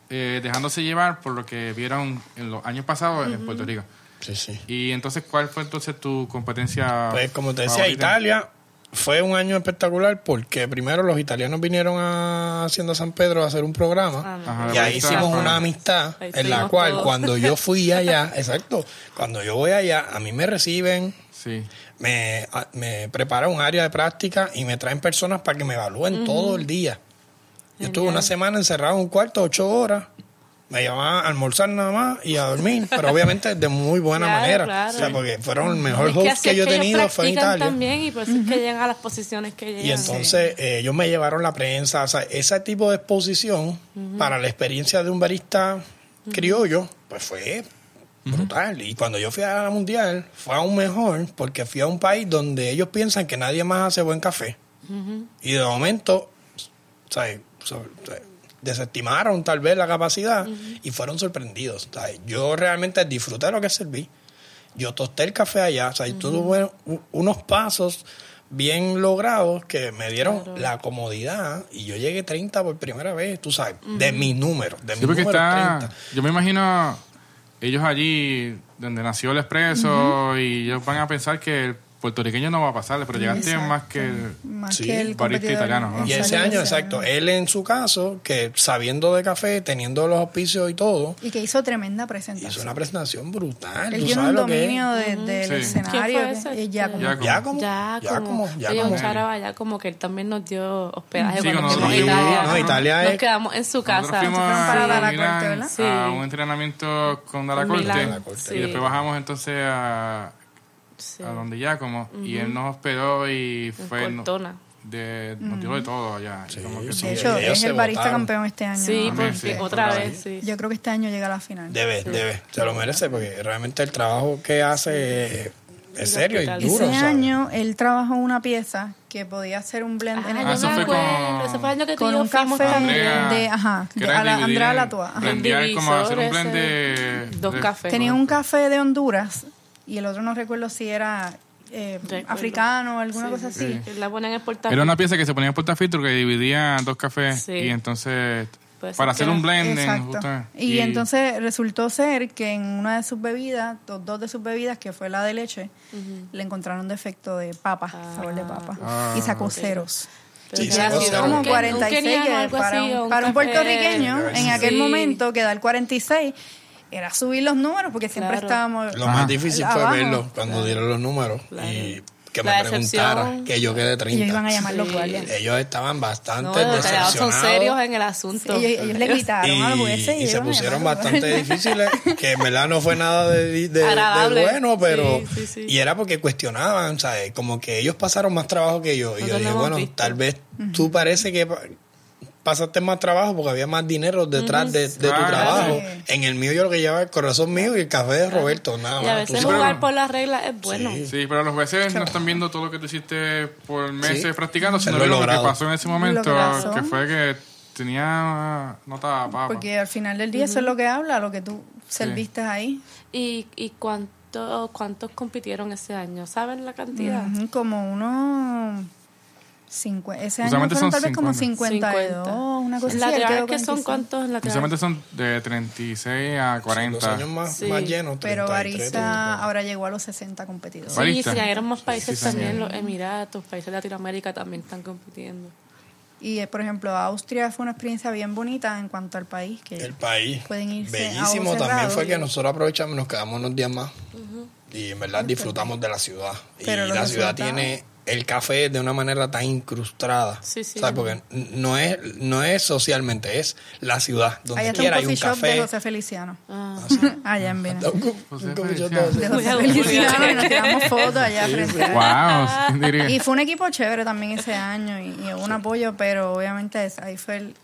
S1: eh, dejándose llevar por lo que vieron en los años pasados en Puerto Rico.
S2: Sí, sí.
S1: Y entonces, ¿cuál fue entonces tu competencia?
S2: Pues como te decía,
S1: favorita?
S2: Italia fue un año espectacular porque primero los italianos vinieron a Hacienda San Pedro a hacer un programa
S3: Ah.
S1: Ajá,
S2: y ahí hicimos una amistad
S3: Ahí
S2: en la cual
S3: todos.
S2: cuando yo fui allá, exacto, cuando yo voy allá, a mí me reciben,
S1: Sí.
S2: me, me preparan un área de práctica y me traen personas para que me evalúen todo el día. Yo estuve una semana encerrado en un cuarto, ocho horas. Me llevaban a almorzar nada más y a dormir, pero obviamente de muy buena
S3: Claro,
S2: manera.
S3: claro.
S2: O sea, porque fueron el mejor
S3: Es
S2: host
S3: así
S2: que yo he tenido fue en Italia.
S3: también y por eso es que llegan a las posiciones que llegan.
S2: Y entonces eh, ellos me llevaron la prensa, o sea, ese tipo de exposición para la experiencia de un barista criollo, pues fue brutal. Y cuando yo fui a la mundial, fue aún mejor porque fui a un país donde ellos piensan que nadie más hace buen café. Y de momento, o sea, so- o sea, desestimaron tal vez la capacidad y fueron sorprendidos. O sea, yo realmente disfruté lo que serví. Yo tosté el café allá, o sea, y tuve unos pasos bien logrados que me dieron la comodidad y yo llegué 30 por primera vez, tú sabes, de mis números, de
S1: Sí,
S2: mis
S1: porque
S2: números
S1: está.
S2: 30.
S1: Yo me imagino ellos allí, donde nació el expreso, y ellos van a pensar que el puertorriqueño no va a pasarle, pero llegaste
S4: Exacto.
S1: más que. el-
S4: Más
S2: Sí,
S4: que el
S1: barista italiano, ¿no?
S2: Y ese año, exacto, él en su caso, que sabiendo de café, teniendo los auspicios y todo,
S4: Y que hizo tremenda presentación.
S2: hizo una presentación brutal.
S4: Él tiene un dominio de- del
S1: Sí.
S4: escenario.
S2: Ya como,
S3: Ya,
S2: ya como, ya como.
S3: ya como que él también nos dio hospedaje
S1: Sí,
S3: cuando fuimos
S1: nosotros
S3: Italia.
S1: fuimos, no,
S2: Italia
S3: Nos quedamos en su
S1: Nosotros
S3: casa.
S1: fuimos
S4: fueron para
S1: a, Milán
S4: Corte, ¿verdad?
S1: A un entrenamiento con Dara
S3: En
S1: Corte,
S3: Milán,
S1: y después bajamos entonces a,
S3: Sí.
S1: a donde Giacomo y él nos hospedó y
S3: En
S1: fue no- de, nos dio de todo allá.
S2: Sí,
S1: como que
S2: sí.
S4: De
S1: eso-
S4: hecho, es el barista
S2: votaron.
S4: campeón este año.
S3: Sí,
S4: ¿no?
S3: Porque
S1: sí,
S3: otra vez, sí.
S4: Yo creo que este año llega a la final.
S2: Debe, debe, se lo merece porque realmente el trabajo que hace es serio y duro.
S4: Ese
S2: ¿sabes?
S4: año él trabajó una pieza que podía hacer un blend en
S3: Ah,
S4: el
S1: Ah,
S3: yo
S1: eso fue con-.
S3: Ese fue el año que
S4: con un café.
S1: Andrea,
S4: de, ajá, de- a la- Andrea
S1: en-
S4: Latua.
S1: blendear, como hacer un blend de...
S3: dos
S1: de-
S3: cafés.
S4: Tenía un café de Honduras y el otro no recuerdo si era eh, africano o alguna
S3: Sí,
S4: cosa así.
S3: La ponen en el portal.
S1: Era una pieza que se ponía en portafiltro que dividía dos cafés
S3: Sí.
S1: y entonces
S3: Puede
S1: para
S3: que
S1: hacer un blending
S4: Exacto.
S1: justo-
S4: Y, entonces resultó ser que en una de sus bebidas, dos, dos de sus bebidas, que fue la de leche, le encontraron defecto de papa, sabor de papa.
S1: Ah.
S4: y sacó ceros.
S3: Pero un
S4: Como
S3: ken-
S4: 46,
S3: un
S4: que
S3: algo
S4: para,
S3: así,
S4: un, para un puertorriqueño en aquel
S3: Sí.
S4: momento que dar 46 era subir los números porque siempre
S3: Claro.
S4: estábamos...
S2: Lo más difícil fue
S4: Abajo.
S2: verlo cuando dieron los números y que
S3: La
S2: me preguntara que yo quedé 30.
S4: Ellos iban a llamar los
S3: Sí.
S4: guardias.
S2: Ellos estaban
S3: No,
S2: bastante
S3: los italianos
S2: decepcionados.
S3: son serios en el asunto.
S4: Ellos, ellos le gritaron a los
S2: y,
S4: jueces
S2: y se pusieron
S4: los
S2: bastante difíciles, que en verdad no fue nada de, de- de
S3: Agradable.
S2: bueno, pero...
S3: Sí, sí, sí.
S2: Y era porque cuestionaban, ¿sabes? Como que ellos pasaron más trabajo que yo. Y yo dije, bueno,
S3: visto.
S2: tal vez tú parece que pasaste más trabajo porque había más dinero detrás de, de tu
S1: Ah,
S2: trabajo.
S4: sí.
S2: En el mío yo lo que llevaba el corazón mío y el café de Roberto, nada
S3: Y a
S2: más.
S3: veces jugar por las reglas es bueno.
S2: Sí.
S1: Sí, pero los jueces no están viendo todo lo que tú hiciste por meses
S2: Sí.
S1: practicando, sino
S2: Lo
S1: lo que pasó en ese momento,
S4: que
S1: fue que tenía nota papa.
S4: Porque al final del día eso es lo que habla, lo que tú serviste ahí.
S3: ¿Y, y cuánto, cuántos compitieron ese año? ¿Saben la cantidad?
S4: Ujú, Como unos... cincu- ese año
S1: Usualmente
S4: fueron
S1: son
S4: tal vez como
S1: 50.
S4: 52, una cosa
S3: ¿En
S4: así.
S3: que son
S4: 45.
S3: cuántos?
S1: Usualmente son de 36 a
S2: Los
S1: 40.
S2: años más,
S3: Sí.
S2: más llenos.
S4: Pero
S2: 33,
S4: Barista ahora llegó a los 60 competidores.
S3: Sí,
S1: Barista.
S3: sí, hay más países
S1: Sí,
S3: también, los Emiratos, países de Latinoamérica también están compitiendo.
S4: Y eh, por ejemplo, Austria fue una experiencia bien bonita en cuanto al país. Que
S2: El país.
S4: Pueden irse
S2: Bellísimo también fue que nosotros aprovechamos, nos quedamos unos días más. Y en verdad disfrutamos de la ciudad.
S4: Pero
S2: y la ciudad tiene el café de una manera tan incrustada.
S3: Sí, sí.
S2: ¿Sabes? Porque no es, no es socialmente, es la ciudad. Donde
S4: Allá
S2: quiera
S4: un
S2: hay un
S4: shop de
S2: café.
S4: José Feliciano.
S3: Ah.
S4: Allá en
S2: co-
S1: José
S2: un coffee shop
S1: Feliciano.
S2: de-
S4: José Feliciano y nos tiramos fotos allá frente a-
S1: Wow, ¿quién diría?
S4: Y fue un equipo chévere también ese año y, y hubo un apoyo, pero obviamente es- ahí fue el,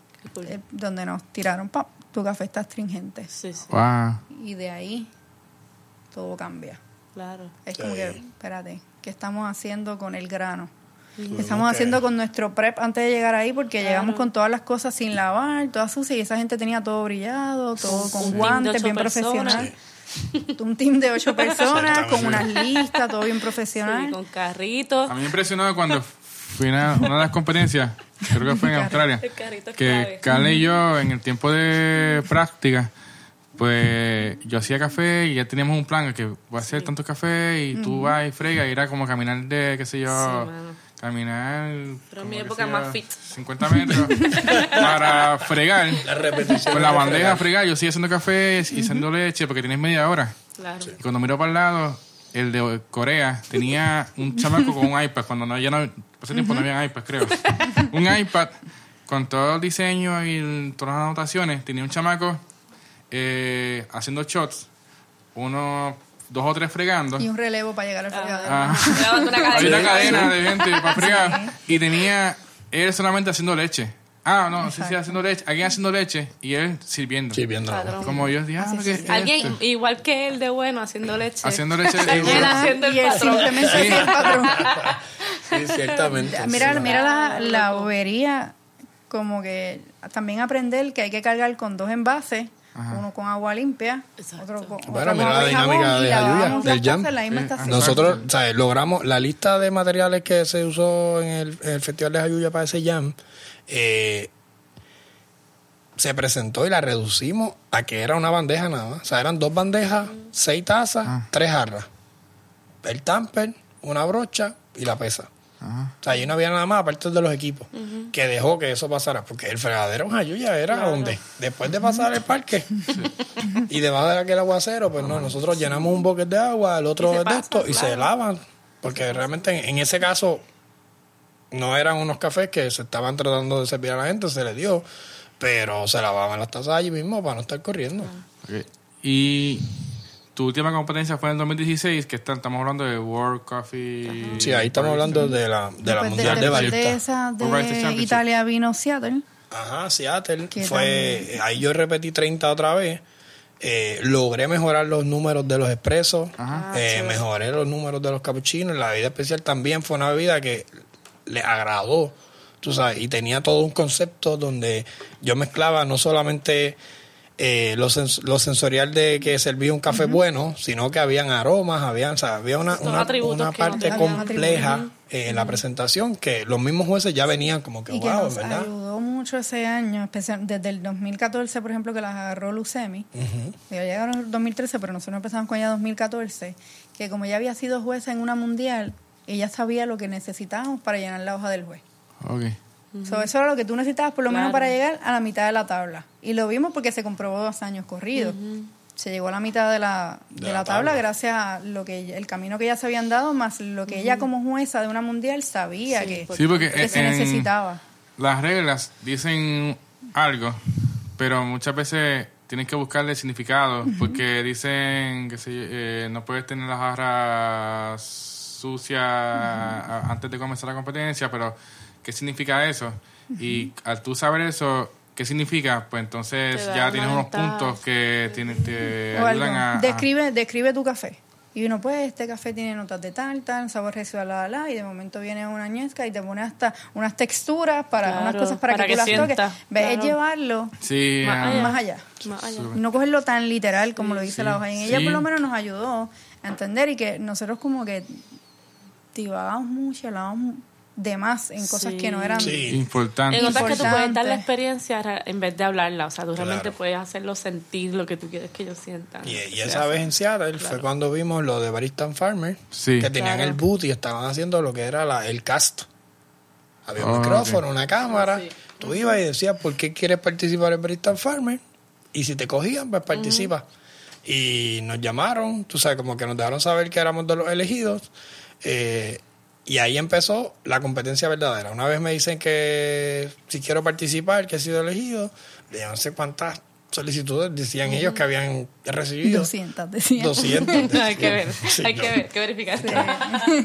S4: eh, donde nos tiraron, "Pap, tu café está astringente.
S3: Sí, sí,
S1: Wow.
S4: Y de ahí todo cambia.
S3: claro.
S4: Es como
S2: Sí.
S4: que, espérate, ¿qué estamos haciendo con el grano? Estamos
S2: que-
S4: haciendo con nuestro prep antes de llegar ahí porque llegamos con todas las cosas sin lavar, todas sucias y esa gente tenía todo brillado, todo con guantes, bien
S3: personas.
S4: profesional. Un team de ocho personas con unas listas, todo bien
S3: Sí,
S4: profesional.
S3: con carritos.
S1: A mí me impresionó cuando fui a una de las competencias, creo que fue en Australia,
S3: El carrito es
S1: que. Carla y yo en el tiempo de práctica, pues yo hacía café y ya teníamos un plan que voy a hacer tanto café y tú vas y frega y era como caminar de, qué sé yo,
S3: Sí,
S1: caminar...
S3: Pero en mi época
S1: sea,
S3: más fit.
S1: 50 metros para fregar.
S2: La repetición.
S1: Con la
S2: de
S1: bandeja
S2: fregar.
S1: fregar, yo sigo haciendo café y haciendo leche porque tienes media hora.
S3: Claro.
S1: Y cuando miro para el lado, el de Corea tenía un chamaco con un iPad. Cuando no, ya no, hace tiempo no había iPad, creo. Un iPad con todo el diseño y el- todas las anotaciones. Tenía un chamaco eh, haciendo shots, uno, dos o tres fregando.
S4: Y un relevo para llegar al.
S1: Ah.
S3: Grabando una
S1: Había una
S3: cadena.
S1: de gente para fregar. Y tenía él solamente haciendo leche. Ah, no, sí, sí, haciendo leche. Alguien haciendo leche y él sirviendo.
S2: Sí, viendo.
S3: Padrón.
S1: Como yo dije, ah,
S4: sí,
S1: ¿qué
S4: sí.
S1: es
S3: Alguien igual que él de bueno haciendo leche.
S1: Haciendo leche.
S3: Él haciendo el
S4: y él
S3: patrón.
S4: simplemente
S1: Sí.
S4: hacía el patrón.
S2: Sí, ciertamente.
S4: Mira,
S2: sí.
S4: mira la, la bobería, como que también aprender que hay que cargar con dos envases uno con agua limpia,
S3: Exacto.
S4: otro con,
S2: Bueno,
S4: otro
S2: mira
S4: con
S2: la dinámica de
S4: lavábamos
S2: del jam.
S4: la misma
S1: Sí.
S2: Nosotros, sea, logramos la lista de materiales que se usó en el, en el Festival de Jayuya para ese jam. eh, se presentó y la reducimos a que era una bandeja nada más. O sea, eran dos bandejas, seis tazas, tres jarras. El tamper, una brocha y la pesa. O sea, allí no había nada más aparte de los equipos que dejó que eso pasara. Porque el fregadero en Jayuya era donde, después de pasar el parque y debajo de aquel aguacero, pues no, nosotros llenamos un bucket de agua, el otro de
S3: pasa,
S2: esto y se lavan. Porque realmente en, en ese caso no eran unos cafés que se estaban tratando de servir a la gente, se les dio, pero se lavaban las tazas allí mismo para no estar corriendo.
S1: Ok. Y tu última competencia fue en el 2016, que está- estamos hablando de World Coffee.
S2: Sí, ahí estamos hablando de la, de la
S4: de,
S2: Mundial de Barista.
S4: de de
S1: Championship.
S4: Italia vino Seattle.
S2: Ajá, Seattle. Fue, ahí yo repetí 30 otra vez. Eh, logré mejorar los números de los expresos.
S1: Ajá.
S2: Eh, mejoré los números de los capuchinos. La bebida especial también fue una bebida que le agradó. Tú sabes, y tenía todo un concepto donde yo mezclaba no solamente eh, lo, sens- lo sensorial de que servía un café bueno, sino que habían aromas, habían, o sea, había una, una,
S3: que
S2: parte compleja eh, en la presentación que los mismos jueces ya venían como que,
S4: y que
S2: wow,
S4: nos
S2: ¿verdad?
S4: ayudó mucho ese año, especial, desde el 2014, por ejemplo, que las agarró Lucemi.
S2: Ujú.
S4: Ya llegaron en el 2013, pero nosotros empezamos con ella en 2014, que como ella había sido jueza en una mundial, ella sabía lo que necesitábamos para llenar la hoja del juez.
S1: Ok.
S4: So, eso era lo que tú necesitabas por lo menos para llegar a la mitad de la tabla. Y lo vimos porque se comprobó dos años corridos. Se llegó a la mitad de la, de
S2: De
S4: la
S2: la
S4: tabla,
S2: tabla.
S4: gracias a lo que ella- el camino que ya se habían dado, más lo que ella como jueza de una mundial sabía
S3: Sí,
S4: que,
S3: porque-
S1: Sí, porque
S4: que se necesitaba.
S1: las reglas dicen algo, pero muchas veces tienes que buscarle significado, porque dicen que se- eh, no puedes tener las jarras sucias antes de comenzar la competencia, pero ¿qué significa eso? Y al tú saber eso, ¿qué significa? Pues entonces
S3: Te
S1: ya tienes unos puntos que te
S4: algo.
S1: ayudan a... a-
S4: describe, describe tu café. Y uno, pues, este café tiene notas de tal, tal, sabor residual, la, la, la, y de momento viene una ñezca y te pone hasta unas texturas para
S3: Claro,
S4: unas cosas para,
S3: para
S4: que,
S3: que
S4: tú las
S3: sienta,
S4: toques. Ve, Es
S3: claro.
S4: llevarlo
S1: Sí,
S3: Más
S1: ah,
S3: allá.
S4: más allá.
S3: Más allá.
S4: No cogerlo tan literal como lo dice
S1: sí,
S4: la hoja. Y ella
S1: sí.
S4: por lo menos nos ayudó a entender y que nosotros como que divagamos mucho, hablábamos de más en cosas
S3: Sí.
S4: que no eran...
S2: Sí.
S1: importante.
S3: En otras que tú puedes dar la experiencia ra- en vez de hablarla. O sea, tú realmente
S2: Claro.
S3: puedes hacerlo sentir lo que tú quieres que ellos sientan.
S2: Y, esa vez en Seattle fue cuando vimos lo de Barista and Farmer,
S1: Sí.
S2: que tenían
S3: Claro.
S2: el boot y estaban haciendo lo que era la- el cast. Había un
S1: Oh,
S2: micrófono, una cámara.
S3: Sí.
S2: Tú ibas y decías, ¿por qué quieres participar en Barista and Farmer? Y si te cogían, pues participa. Y nos llamaron, tú sabes, como que nos dejaron saber que éramos de los elegidos. eh, y ahí empezó la competencia verdadera. Una vez me dicen que si quiero participar, que he sido elegido, de no sé cuántas solicitudes decían ellos que habían recibido.
S4: 200, decía.
S2: 200.
S3: hay que ver,
S2: Sí,
S3: hay
S2: no.
S3: que ver, que verificar.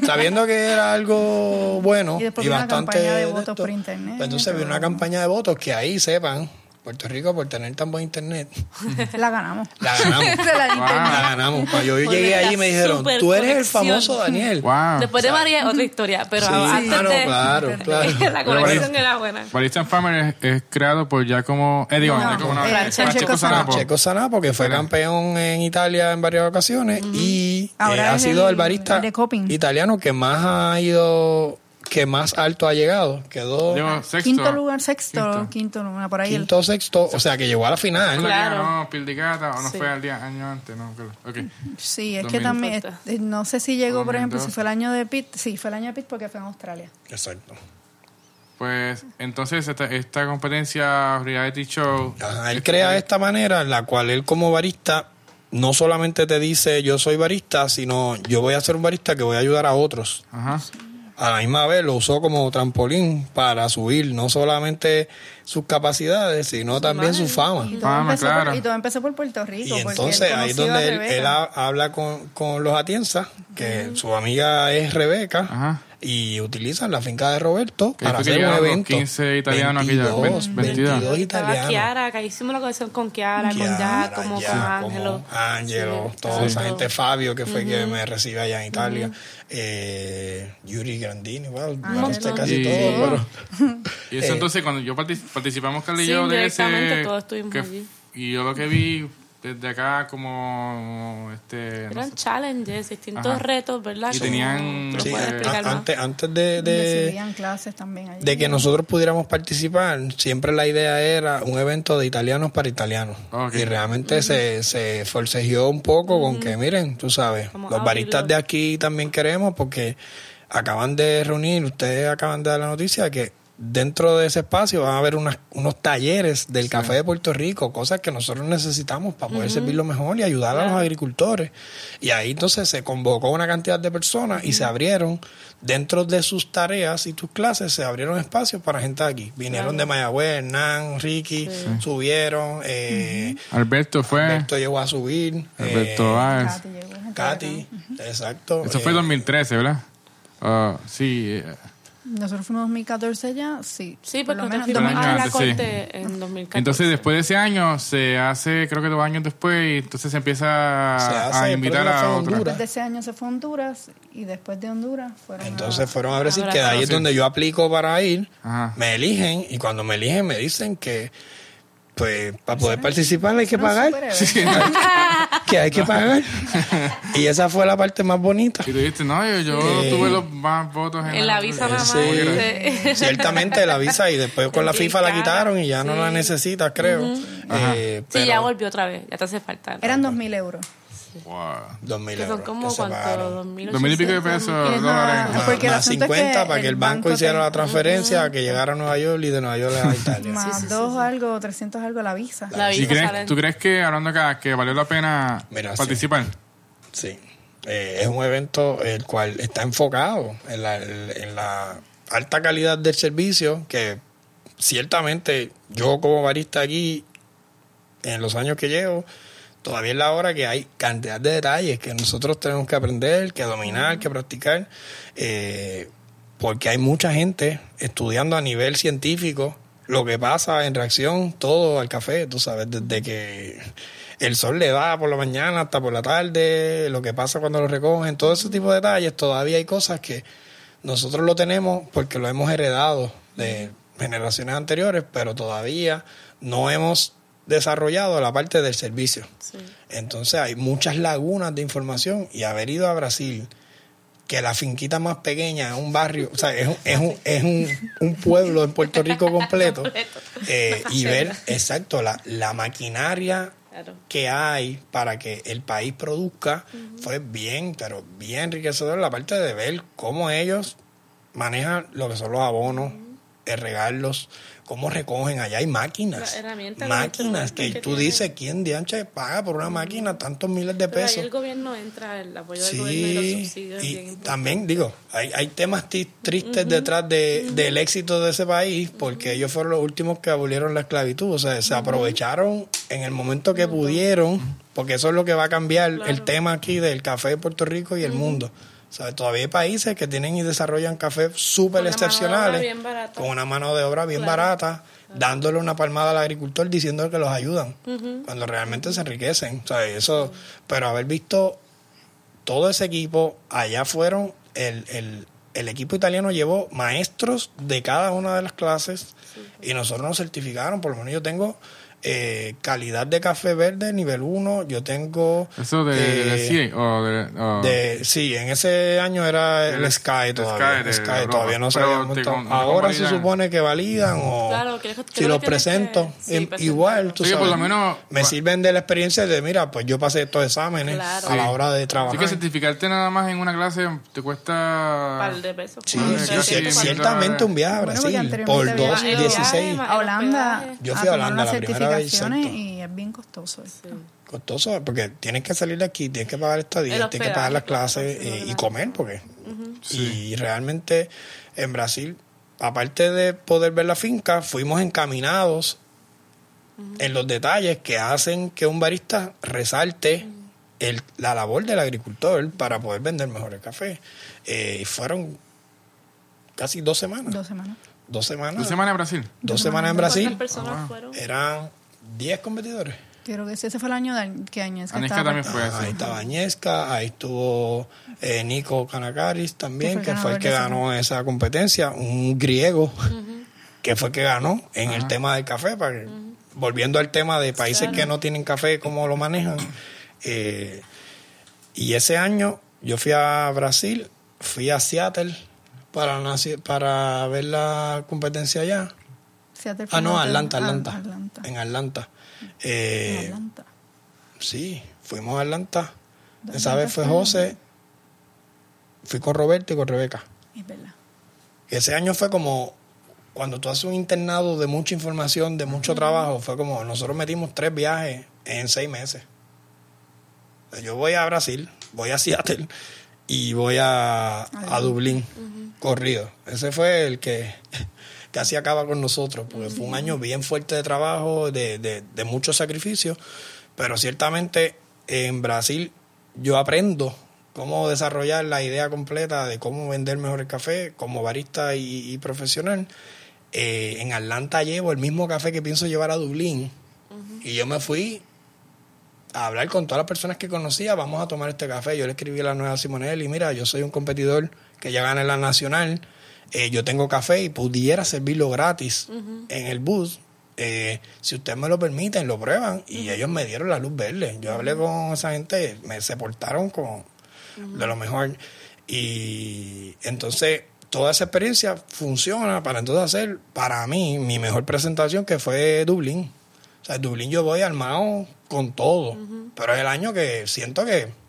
S2: Sabiendo que era algo bueno
S4: Y
S2: y,
S4: vi una
S2: bastante.
S4: campaña de
S2: de
S4: votos
S2: esto,
S4: por internet,
S2: pues entonces vi una campaña de votos que ahí sepan, Puerto Rico, por tener tan buen internet,
S4: La ganamos.
S2: la ganamos.
S4: Se la di.
S1: Wow.
S2: La ganamos. Cuando yo llegué
S3: la
S2: ahí me dijeron, tú eres el
S3: conexión".
S2: famoso Daniel.
S1: Wow.
S3: Después de María, otra historia. Pero
S2: Sí,
S3: antes
S2: claro,
S3: de.
S2: claro, claro.
S3: la conexión era buena.
S1: Barista and Farmer es, es creado por Giacomo, eh, digo,
S4: No,
S1: Giacomo, no,
S4: eh, Francesco
S1: Francesco
S4: Sanapo.
S2: Checo Sanapo, que fue campeón en Italia en varias ocasiones y eh,
S4: Ahora
S2: ha sido
S4: el-
S2: el, barista
S4: el
S2: italiano que más ha ido, que más alto ha llegado. Quedó
S1: Llegó sexto.
S4: Quinto lugar, sexto,
S1: Quinto.
S4: quinto, lugar, por ahí. el-
S2: quinto, sexto, o sea que llegó a la
S1: ¿Fue
S2: final.
S1: la
S3: Claro.
S1: Pildicata o no
S3: Sí.
S1: fue al día año antes? No.
S4: Sí, es
S1: 2000.
S4: que también, no sé si llegó, por ejemplo,
S1: 2002.
S4: si fue el año de Pitt, sí, fue el año de Pitt porque fue en Australia.
S2: Exacto.
S1: Pues entonces esta, esta competencia reality show.
S2: Ajá, él
S1: este,
S2: crea esta manera en la cual él como barista no solamente te dice yo soy barista, sino yo voy a ser un barista que voy a ayudar a otros.
S1: Ajá.
S2: A la misma vez lo usó como trampolín para subir no solamente sus capacidades, sino también su fama.
S4: Y todo,
S1: Fama,
S4: empezó por, y todo empezó por Puerto Rico.
S2: Y entonces ahí es donde él, habla con, con los Atienza, que su amiga es Rebeca,
S1: Ajá.
S2: Y utilizan la finca de Roberto
S1: Que
S2: para hacer un evento.
S1: 15 italianos aquella-
S2: 22,
S1: 22.
S2: 22
S3: Estaba
S2: italianos.
S3: Kiara, que hicimos la conexión con Kiara, con
S2: Kiara,
S3: Giacomo, con
S2: Giacomo,
S3: Ángelo.
S2: Ángelo,
S3: Sí,
S2: toda
S3: sí.
S2: esa gente, Fabio, que fue que me recibe allá en Italia, eh, Yuri Grandini, well,
S4: Ah,
S2: bueno, usted casi
S1: Y-
S2: todo, pero
S1: Y eso
S2: Eh.
S1: entonces cuando yo partic- participamos Carly y
S3: Sí,
S1: yo de ese
S3: todos estuvimos
S1: que
S3: allí.
S1: y yo lo que vi desde acá como este no
S3: Eran
S1: sé,
S3: challenges, distintos
S1: Ajá.
S3: retos, ¿verdad?
S1: Y tenían,
S3: ¿tú lo
S1: sí,
S2: antes, antes de, de,
S4: clases también allí.
S2: de que nosotros pudiéramos participar, siempre la idea era un evento de italianos para italianos. Y realmente se, se forcejeó un poco con que, miren, tú sabes,
S3: Como
S2: los baristas de aquí también queremos porque acaban de reunir, ustedes acaban de dar la noticia que dentro de ese espacio van a haber unas- unos talleres del café de Puerto Rico, cosas que nosotros necesitamos para poder servirlo mejor y ayudar a los agricultores. Y ahí entonces se convocó una cantidad de personas y se abrieron dentro de sus tareas y tus clases, se abrieron espacios para gente de aquí. Vinieron de Mayagüez, Hernán, Ricky, subieron, eh,
S1: Alberto fue
S2: Alberto llegó a subir,
S1: Alberto
S2: eh,
S1: Báez.
S4: Katy
S2: Katy, exacto.
S1: eso fue
S2: eh,
S1: 2013 ¿verdad? Ah, sí eh.
S4: Nosotros fuimos 2014 ya, sí.
S3: Sí,
S4: por
S3: porque
S4: lo
S3: nosotros
S4: menos
S3: fuimos
S1: años
S3: a la
S1: antes, sí.
S3: corte en 2014.
S1: entonces después de ese año se hace creo que dos años después y entonces se empieza
S2: Se hace,
S1: a invitar
S2: que
S1: a otra
S2: Honduras.
S4: Después de ese año se fue a Honduras y después de Honduras fueron
S2: Entonces
S4: a,
S2: fueron a Brasil,
S3: Ahora
S2: que de ahí es
S1: Brasil.
S2: donde yo aplico para ir.
S1: Ajá.
S2: Me eligen y cuando me eligen me dicen que, pues, para poder participar hay que pagar. Que hay que pagar. y esa fue la parte más bonita.
S1: y tú dijiste no yo, yo
S2: Eh,
S1: tuve los más votos en,
S3: En la visa más.
S2: Sí.
S3: este,
S2: Ciertamente la visa y después con la FIFA la quitaron y ya no
S3: Sí.
S2: la necesitas, creo. Eh,
S3: Sí, ya volvió otra vez, ya te hace falta.
S4: Eran 2.000 euros.
S1: Wow.
S2: dos mil
S3: Que son
S2: euros
S3: como
S2: que se
S3: cuánto,
S2: pagaron.
S3: 2.800.
S1: Dos mil y pico de pesos, dólares.
S2: Más-
S4: Porque el
S2: más
S4: asunto es que
S2: 50 para que
S4: el
S2: banco,
S4: banco
S2: hiciera
S4: te-
S2: la transferencia, que llegara a Nueva York y de Nueva York a Italia.
S4: Más dos algo, 300 algo la visa.
S3: La
S1: ¿Y crees, tú crees que hablando acá que valió la pena
S2: Mira, sí.
S1: participar?
S2: Sí, Eh, es un evento el cual está enfocado en la, en la alta calidad del servicio que ciertamente yo como barista aquí en los años que llevo todavía es la hora que hay cantidad de detalles que nosotros tenemos que aprender, que dominar, que practicar eh, porque hay mucha gente estudiando a nivel científico lo que pasa en reacción todo al café, tú sabes, desde que el sol le da por la mañana hasta por la tarde, lo que pasa cuando lo recogen, todo ese tipo de detalles, todavía hay cosas que nosotros lo tenemos porque lo hemos heredado de generaciones anteriores, pero todavía no hemos desarrollado la parte del servicio.
S3: Sí.
S2: Entonces hay muchas lagunas de información y haber ido a Brasil, que la finquita más pequeña es un barrio, o sea, es un, es un, es un, un pueblo en Puerto Rico completo, eh, y ver, exacto, la, la maquinaria
S3: Claro.
S2: que hay para que el país produzca fue bien, pero bien enriquecedor la parte de ver cómo ellos manejan lo que son los abonos, el regarlos, cómo recogen. Allá. Hay máquinas, máquinas que,
S3: que
S2: tú dices, ¿quién de ancha paga por una máquina tantos miles de
S3: Pero ahí
S2: pesos?
S3: el gobierno entra, el apoyo del gobierno y los
S2: Sí,
S3: subsidios.
S2: y también digo, hay, hay temas tristes detrás de, del éxito de ese país porque ellos fueron los últimos que abolieron la esclavitud, o sea, se aprovecharon en el momento que pudieron, porque eso es lo que va a cambiar el tema aquí del café de Puerto Rico y el mundo. Sea, todavía hay países que tienen y desarrollan cafés súper excepcionales, con una mano de obra bien
S3: Claro.
S2: barata, dándole una palmada al agricultor diciendo que los ayudan, cuando realmente se enriquecen. Sea, eso, pero haber visto todo ese equipo, allá fueron, el, el, el equipo italiano llevó maestros de cada una de las clases y nosotros nos certificaron, por lo menos yo tengo eh, calidad de café verde nivel 1, yo tengo...
S1: ¿Eso de,
S2: eh,
S1: de CIE o de...? o-
S2: de, sí, en ese año era el,
S1: El
S2: Sky todavía.
S1: Sky
S2: todavía no se había montado. Ahora se supone que validan o
S3: Claro, que-
S2: si los
S3: que-
S2: presento.
S3: sí,
S2: igual, tú
S1: Sí, por
S2: sabes,
S1: lo menos-
S2: me sirven de la experiencia de, mira, pues yo pasé estos exámenes
S3: Claro.
S2: a la hora de
S1: Así
S2: trabajar.
S1: que certificarte nada más en una clase te cuesta...
S3: par de pesos.
S2: Sí, ciertamente un viaje a Brasil por
S4: había-
S2: 2,
S3: Ah,
S2: 16.
S3: viaje.
S4: A Holanda,
S2: Yo fui a Holanda la primera exacto.
S4: y es bien costoso. eso.
S2: Costoso, porque tienes que salir de aquí, tienes que pagar estadía, tienes que pagar las clases eh, y comer, porque.
S1: Sí.
S2: Y realmente en Brasil, aparte de poder ver la finca, fuimos encaminados en los detalles que hacen que un barista resalte el, la labor del agricultor para poder vender mejor el café. Eh, y fueron casi dos semanas.
S4: Dos semanas.
S2: Dos semanas.
S1: ¿Dos semanas en Brasil?
S2: Dos semanas en
S3: ¿Cuántas
S2: Brasil.
S3: personas fueron?
S2: Eran 10 competidores.
S4: Creo que ese fue el año de que Añezca
S1: Añezca
S4: estaba
S1: también fue
S2: Ah, ahí estaba Añezca, ahí estuvo eh, Nico Kanakaris también,
S4: Que fue
S2: que fue el que
S4: esa
S2: ganó esa competencia, un griego que fue el que ganó en el tema del café, para que volviendo al tema de países que no tienen café, cómo lo manejan. eh, y ese año yo fui a Brasil, fui a Seattle para, para ver la competencia allá.
S4: Seattle
S2: Ah, no, Atlanta,
S4: ah,
S2: Atlanta. En Atlanta.
S4: En
S2: Eh,
S4: Atlanta.
S2: Sí, fuimos a Atlanta.
S4: ¿Dónde
S2: Esa vez fue? José. Fui con Roberto y con Rebeca.
S4: Es verdad.
S2: Ese año fue como cuando tú haces un internado de mucha información, de mucho trabajo, fue como nosotros metimos tres viajes en seis meses. O sea, Yo voy a Brasil, voy a Seattle y voy a, a Dublín, corrido. Ese fue el que casi acaba con nosotros, porque fue un año bien fuerte de trabajo, de, de, de mucho sacrificio, pero ciertamente en Brasil yo aprendo cómo desarrollar la idea completa de cómo vender mejor el café como barista y, y profesional. Eh, en Atlanta llevo el mismo café que pienso llevar a Dublín y yo me fui a hablar con todas las personas que conocía, vamos a tomar este café. Yo le escribí a la nueva Simonelli, mira, yo soy un competidor que ya gana en la nacional, eh, yo tengo café y pudiera servirlo gratis en el bus. Eh, si ustedes me lo permiten, lo prueban. Y ellos me dieron la luz verde. Yo hablé con esa gente, me se portaron como de lo mejor. Y entonces toda esa experiencia funciona para entonces hacer, para mí, mi mejor presentación que fue Dublín. O sea, en Dublín yo voy armado con todo. Pero es el año que siento que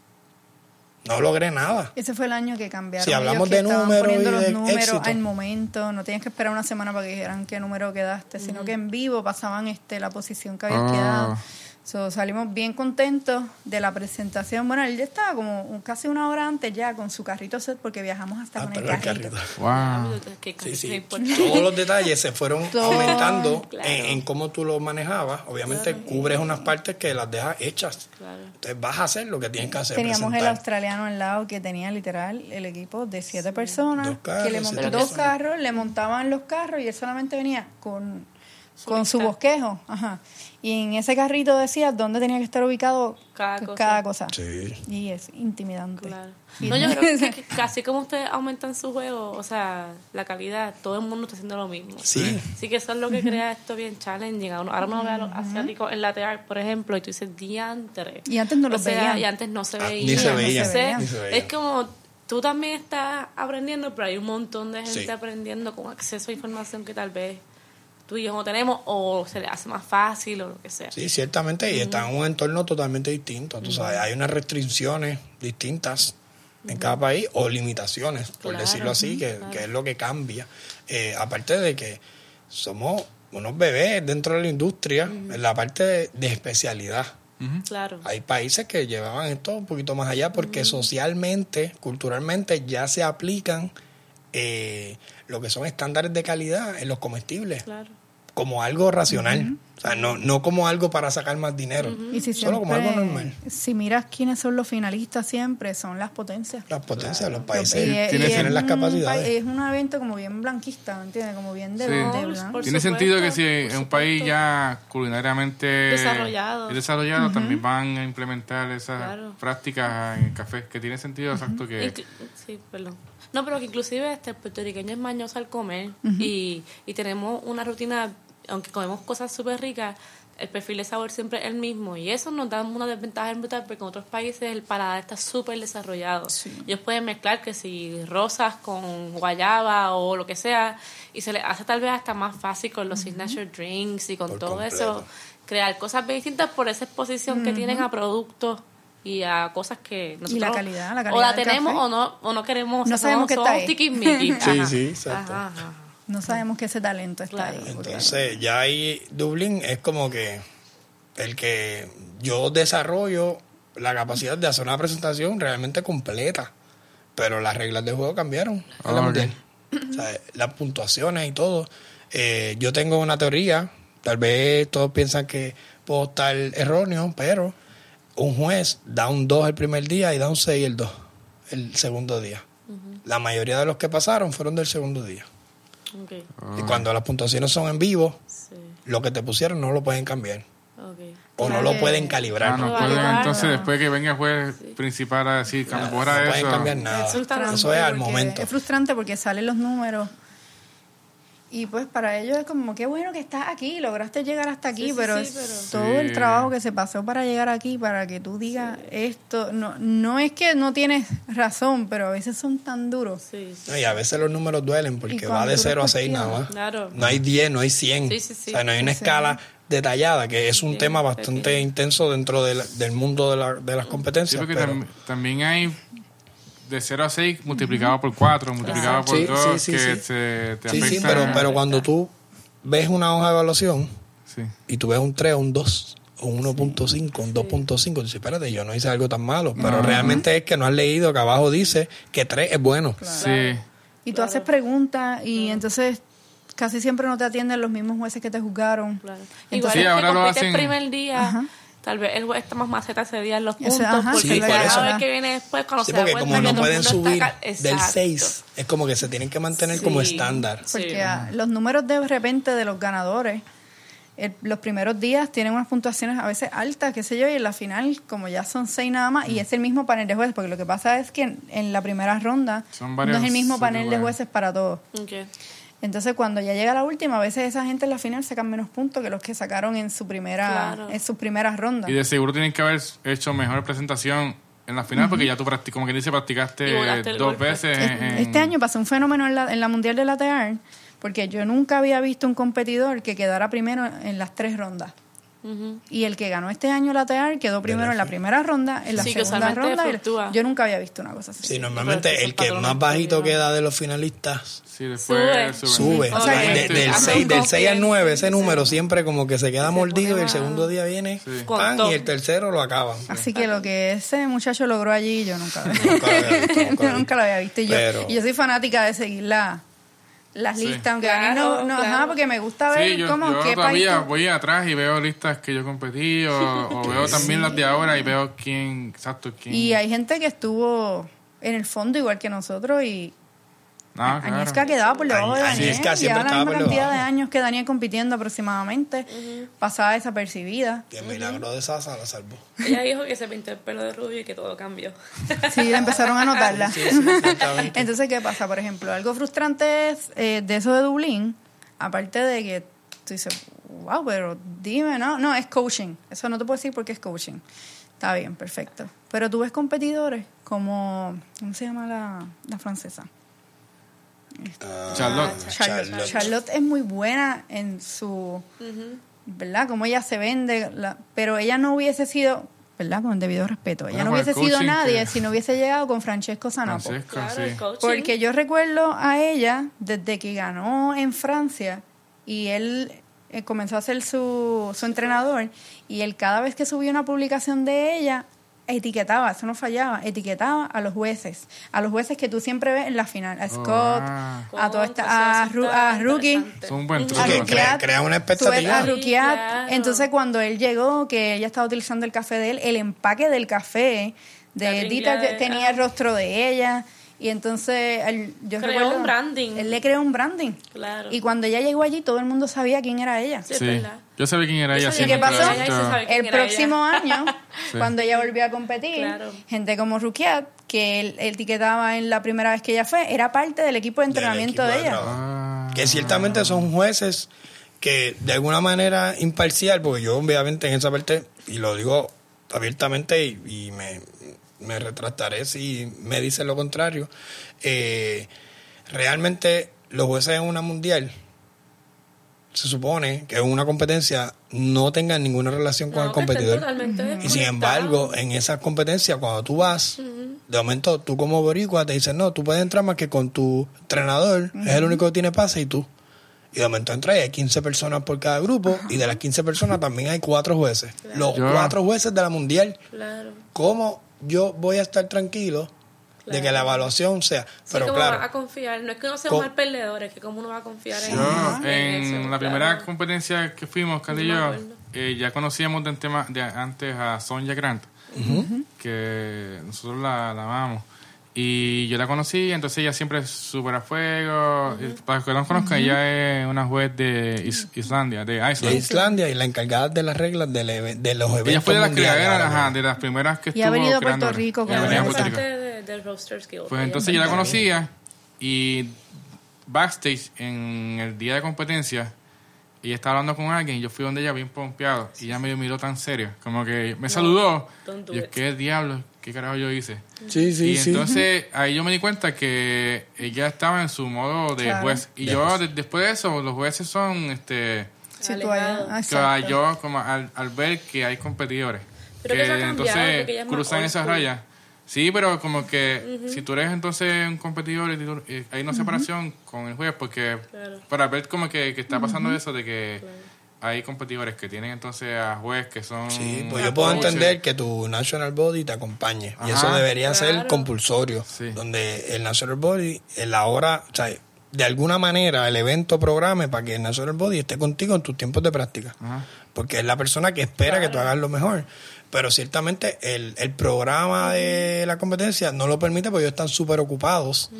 S2: no logré nada.
S4: Ese fue el año que cambiaron.
S2: Si hablamos
S4: ellos que
S2: de
S4: estaban
S2: números
S4: poniendo
S2: y
S4: los
S2: de
S4: números
S2: éxito.
S4: al momento, no tenías que esperar una semana para que dijeran qué número quedaste, sino que en vivo pasaban este la posición que habías
S1: Ah.
S4: quedado. So, salimos bien contentos de la presentación. Bueno, él ya estaba como un- casi una hora antes ya con su carrito set porque viajamos hasta
S2: Ah,
S4: con el
S2: el
S4: carrito.
S2: carrito.
S1: Wow.
S2: Sí, sí. Todos los detalles se fueron
S4: Todo,
S2: aumentando
S3: claro.
S2: en, en cómo tú lo manejabas. Obviamente cubres unas partes que las dejas hechas.
S3: Claro.
S2: Entonces vas a hacer lo que tienes que hacer.
S4: Teníamos el
S2: presentar.
S4: australiano al lado que tenía literal el equipo de siete personas
S2: Dos carros,
S4: que le montaban dos
S2: personas.
S4: carros, le montaban los carros y él solamente venía con,
S3: Su
S4: con su bosquejo. Ajá. Y en ese carrito decía dónde tenía que estar ubicado
S3: Cada cosa.
S4: cada cosa.
S2: Sí.
S4: Y es intimidante.
S3: Claro. No, yo creo que, que casi como ustedes aumentan su juego, o sea, la calidad, todo el mundo está haciendo lo mismo.
S2: Sí.
S3: Así que eso es lo que crea esto bien challenging. Ahora uno ve a los asiáticos en latear, por ejemplo, y tú dices diantre.
S4: Y antes no
S3: O
S4: los
S3: sea,
S4: veían.
S3: Y antes no se
S2: Ah,
S3: veía.
S2: ni se
S4: veía.
S3: Es como tú también estás aprendiendo, pero hay un montón de gente
S2: Sí.
S3: aprendiendo con acceso a información que tal vez tú y yo no tenemos o se le hace más fácil o lo que sea.
S2: Sí, ciertamente, y está en un entorno totalmente distinto. Tú sabes, hay unas restricciones distintas en cada país o limitaciones, por
S3: Claro,
S2: decirlo así, que,
S3: claro.
S2: que es lo que cambia. Eh, aparte de que somos unos bebés dentro de la industria, en la parte de, de especialidad.
S3: Claro.
S2: Hay países que llevaban esto un poquito más allá porque socialmente, culturalmente, ya se aplican eh, lo que son estándares de calidad en los comestibles
S3: Claro.
S2: como algo racional. O sea, no, no como algo para sacar más dinero.
S4: Y si
S2: Solo como algo
S4: siempre-
S2: normal.
S4: Si miras quiénes son los finalistas siempre, son las potencias.
S2: Las potencias, los
S4: Y
S2: países
S4: es-
S2: tienen,
S4: y
S2: las capacidades.
S4: pa- Es un evento como bien blanquista, ¿me entiendes? Como bien de,
S1: Sí.
S4: blanco.
S1: Tiene
S3: supuesto,
S1: sentido que si en un país ya culinariamente
S3: Desarrollado.
S1: es desarrollado, también van a implementar esas
S3: Claro.
S1: prácticas en el café, que tiene sentido exacto que...
S3: Sí, perdón. No, pero que inclusive este el puertorriqueño es mañoso al comer y, y tenemos una rutina, aunque comemos cosas súper ricas, el perfil de sabor siempre es el mismo. Y eso nos da una desventaja brutal porque en otros países el paladar está súper desarrollado. Ellos pueden mezclar que si rosas con guayaba o lo que sea y se les hace tal vez hasta más fácil con los signature drinks y con
S2: Por
S3: todo
S2: completo.
S3: eso crear cosas bien distintas por esa exposición que tienen a productos y a cosas que nosotros
S4: la calidad, la
S3: o la tenemos
S4: café.
S3: o no o no queremos
S4: No
S3: o sea,
S4: sabemos qué está ahí.
S2: Sí, sí, exacto.
S3: Ajá, ajá.
S4: No sabemos que ese talento está
S3: Claro.
S4: ahí.
S2: Entonces, ya ahí Dublín es como que el que yo desarrollo la capacidad de hacer una presentación realmente completa. Pero las reglas de juego cambiaron. en la
S1: Ah, ok.
S2: mundial. O sea, las puntuaciones y todo. Eh, yo tengo una teoría, tal vez todos piensan que puedo estar erróneo, pero un juez da un 2 el primer día y da un 6 el 2 el segundo día. La mayoría de los que pasaron fueron del segundo día. Y cuando las puntuaciones son en vivo,
S3: sí,
S2: lo que te pusieron no lo pueden cambiar o no
S4: Claro
S2: lo pueden
S1: Ah,
S2: calibrar.
S1: no
S3: Claro.
S1: pueden,
S3: Claro.
S1: entonces después que venga el juez principal a decir, borra
S2: no pueden
S1: eso...
S2: cambiar nada.
S3: Eso
S2: es al momento.
S4: Es frustrante porque salen los números Y pues para ellos es como, qué bueno que estás aquí, lograste llegar hasta aquí,
S3: Sí, sí,
S4: pero,
S3: sí,
S4: es
S3: pero-
S4: todo el trabajo que se pasó para llegar aquí, para que tú digas esto, no, no es que no tienes razón, pero a veces son tan duros.
S3: Sí, sí.
S2: No, y a veces los números duelen porque va de
S4: tú
S2: 0 a
S4: los
S2: 6 nada más.
S3: Claro.
S2: No hay 10, no hay 100.
S3: Sí, sí, sí.
S2: O sea, no hay una
S4: Sí.
S2: escala detallada, que es un
S3: Sí,
S2: tema bastante
S3: sí.
S2: intenso dentro de la- del mundo de, la- de las
S1: Sí,
S2: competencias.
S1: porque
S2: pero-
S1: tam- también hay de 0 a 6 multiplicado por 4, multiplicado por
S2: Sí,
S1: 2,
S2: sí, sí,
S1: que
S2: sí.
S1: se te
S2: sí, sí,
S1: afecta.
S2: pero, pero cuando tú ves una hoja de evaluación
S1: Sí.
S2: y tú ves un 3 o un 2 o un 1.5, un 2.5, tú dices, espérate, yo no hice algo tan malo, pero realmente es que no has leído que abajo dice que 3 es bueno.
S1: Sí.
S4: Y tú haces preguntas y entonces casi siempre no te atienden los mismos jueces que te juzgaron.
S3: Claro.
S4: Entonces-
S3: Igual
S1: Sí,
S3: es que
S1: ahora lo hacen-
S3: el primer día,
S4: Ajá.
S3: Tal vez el juez está más maceta ese día en los
S4: Ese-
S3: puntos,
S4: ajá,
S3: porque
S2: Sí, por
S3: cada
S2: eso.
S3: vez que viene después, cuando
S2: Sí,
S3: se da
S2: porque
S3: cuenta
S2: como
S3: que
S2: no
S3: todo el
S2: pueden
S3: mundo
S2: subir
S3: está ca-
S2: del
S3: Exacto.
S2: 6, es como que se tienen que mantener como
S3: Sí.
S2: estándar.
S3: Sí.
S4: Porque ah, los números de repente de los ganadores, el- los primeros días tienen unas puntuaciones a veces altas, qué sé yo, y en la final, como ya son seis nada más, y es el mismo panel de jueces, porque lo que pasa es que en, en la primera ronda
S1: Son
S4: no
S1: varios
S4: es el mismo panel de jueces para todos.
S3: Ok.
S4: Entonces, cuando ya llega la última, a veces esa gente en la final sacan menos puntos que los que sacaron en su primera
S3: Claro.
S4: en sus primeras rondas.
S1: Y de seguro tienen que haber hecho mejor presentación en la final, porque ya tú, practic- como que dice, practicaste dos
S3: golpe.
S1: veces. En-
S4: Este año pasó un fenómeno en la, en la Mundial de Latear, porque yo nunca había visto un competidor que quedara primero en las tres rondas. Y el que ganó este año Latear quedó primero en la primera ronda, en la
S3: Sí,
S4: segunda ronda. yo nunca había visto una cosa así.
S2: Sí, normalmente el que más bajito
S3: que
S2: queda de los finalistas
S1: Sí, después
S3: Sube.
S2: sube. O sea, de- del,
S3: Hace
S2: 6,
S3: un
S2: del 6 al
S3: copia.
S2: 9, ese número siempre como que se queda mordido y el segundo día viene pan, y el tercero lo acaban.
S4: Así que lo que ese muchacho logró allí, yo nunca,
S2: había visto, nunca lo
S4: yo
S2: había
S4: nunca lo había visto. Y yo,
S2: Pero-
S4: y yo soy fanática de seguir la- las
S1: Sí.
S4: listas, aunque a mí
S3: Claro,
S4: no, no
S3: claro.
S4: ajá, porque me gusta ver
S1: Sí, yo,
S4: cómo
S1: yo
S4: qué país.
S1: todavía
S4: tú-
S1: voy atrás y veo listas que yo competí o, o veo también las de ahora y veo quién, exacto, quién.
S4: Y hay gente que estuvo en el fondo igual que nosotros y
S1: Ah, claro.
S4: Agnieszka quedaba por debajo de Daniel.
S2: siempre
S4: Llevaba la misma
S2: por
S4: cantidad de años que Daniel compitiendo aproximadamente. Pasaba desapercibida.
S2: Que el milagro de Sasa la salvó.
S3: Ella dijo que se pintó el pelo de rubio y que todo cambió.
S4: Sí, empezaron a notarla.
S2: Sí, sí, exactamente.
S4: Entonces, ¿qué pasa? Por ejemplo, algo frustrante es eh, de eso de Dublín, aparte de que tú dices, wow, pero dime, no, no, es coaching. Eso no te puedo decir porque es coaching. Está bien, perfecto. Pero tú ves competidores como, ¿cómo se llama la, la francesa?
S2: Ah,
S1: Charlotte.
S4: Charlotte. Charlotte es muy buena en su, ¿verdad? Como ella se vende, la- pero ella no hubiese sido, ¿verdad? Con el debido respeto, ella
S1: Bueno,
S4: no hubiese sido nadie
S1: que-
S4: si no hubiese llegado con Francesco.
S1: Francesco,
S3: Claro,
S1: sí.
S4: Porque yo recuerdo a ella desde que ganó en Francia y él eh, comenzó a ser su, su entrenador y él cada vez que subía una publicación de ella etiquetaba, eso no fallaba, etiquetaba a los jueces, a los jueces que tú siempre ves en la final, a Scott,
S1: ah.
S4: a toda esta,
S3: Contra,
S4: a,
S3: eso
S4: Ru- a Rookie,
S3: interesante.
S1: Es un buen
S4: a
S2: crea- crea una expectativa.
S4: a
S3: Sí,
S4: Rukiat,
S3: claro.
S4: entonces cuando él llegó, que ella estaba utilizando el café de él, el empaque del café de
S3: de-
S4: tenía el rostro de ella y entonces él, yo
S3: Creó
S4: recuerdo-
S3: un branding.
S4: Él le creó un branding.
S3: Claro.
S4: Y cuando ella llegó allí, todo el mundo sabía quién era ella.
S3: Sí,
S1: Sí.
S3: verdad.
S1: Yo sabía quién era
S3: Yo
S1: ella.
S4: ¿Y qué pasó? El próximo
S3: ella.
S4: año,
S1: Sí.
S4: cuando ella volvió a competir,
S3: Claro.
S4: gente como Rukiat, que él, etiquetaba en la primera vez que ella fue, era parte del equipo de entrenamiento
S2: equipo
S4: de
S2: de
S4: ella.
S1: Ah.
S2: Que ciertamente son jueces que de alguna manera imparcial, porque yo obviamente en esa parte, y lo digo abiertamente y, y me, me retractaré si me dicen lo contrario, eh, realmente los jueces en una mundial se supone que en una competencia no tengan ninguna relación con
S3: No,
S2: el competidor.
S3: totalmente
S2: Y sin embargo, en esas competencias, cuando tú vas, de momento tú como boricua te dicen, no, tú puedes entrar más que con tu entrenador, es el único que tiene pase y tú. Y de momento entras y hay 15 personas por cada grupo y de las 15 personas también hay cuatro jueces. Los cuatro jueces de la mundial.
S3: Claro.
S2: ¿Cómo yo voy a estar tranquilo de que la evaluación sea?
S3: Sí,
S2: Pero
S3: ¿cómo va a
S2: claro,
S3: confiar? No es que uno sea
S2: Co-
S3: un mal perdedor, es que cómo uno va a confiar en,
S1: Yo,
S3: en
S1: en
S3: eso,
S1: la
S3: claro.
S1: primera competencia que fuimos,
S3: No me
S1: yo, eh, ya conocíamos de, tema, de antes a Sonja Grant, que nosotros la, la amamos. Y yo la conocí, entonces ella siempre es súper a fuego. Y Para los que no conozcan, ella es una juez de Is- Islandia, de
S2: de
S1: Iceland.
S2: Islandia y la encargada de las reglas de los eventos
S1: Ella fue de las creadoras, de las primeras que
S4: Y ha
S1: estuvo
S4: venido a Puerto
S1: creando-
S4: Rico
S1: Ya
S4: con
S1: venía a Puerto Rico.
S3: parte de- del Roasters Guild.
S1: Pues entonces
S3: es
S1: yo la
S3: de-
S1: conocía y backstage en el día de competencia y estaba hablando con alguien y yo fui donde ella bien pompeado y ella me miró tan serio, como que me saludó. Y yo. ¿qué diablo? ¿Qué carajo yo hice?
S2: Sí, sí,
S1: y
S2: sí.
S1: entonces ahí yo me di cuenta que ella estaba en su modo de
S4: Claro.
S1: juez. Y
S2: De
S1: yo,
S2: juez.
S1: de- después de eso, los jueces son, este,
S3: Alejado.
S4: ah,
S1: que yo como al, al ver que hay competidores
S3: Pero que eso ha cambiado, porque
S1: entonces cruzan esas rayas. Sí, pero como que si tú eres entonces un competidor hay una separación con el juez porque
S3: Claro.
S1: para ver como que, que está pasando eso de que hay competidores que tienen entonces a juez que son
S2: Sí, pues yo puedo
S1: coaches.
S2: entender que tu National Body te acompañe. Y eso debería ser compulsorio.
S1: Sí.
S2: Donde el National Body, en la hora, o sea, de alguna manera el evento programe para que el National Body esté contigo en tus tiempos de práctica.
S1: Ajá.
S2: Porque es la persona que espera que tú hagas lo mejor. Pero ciertamente el, el programa de la competencia no lo permite porque ellos están súper ocupados.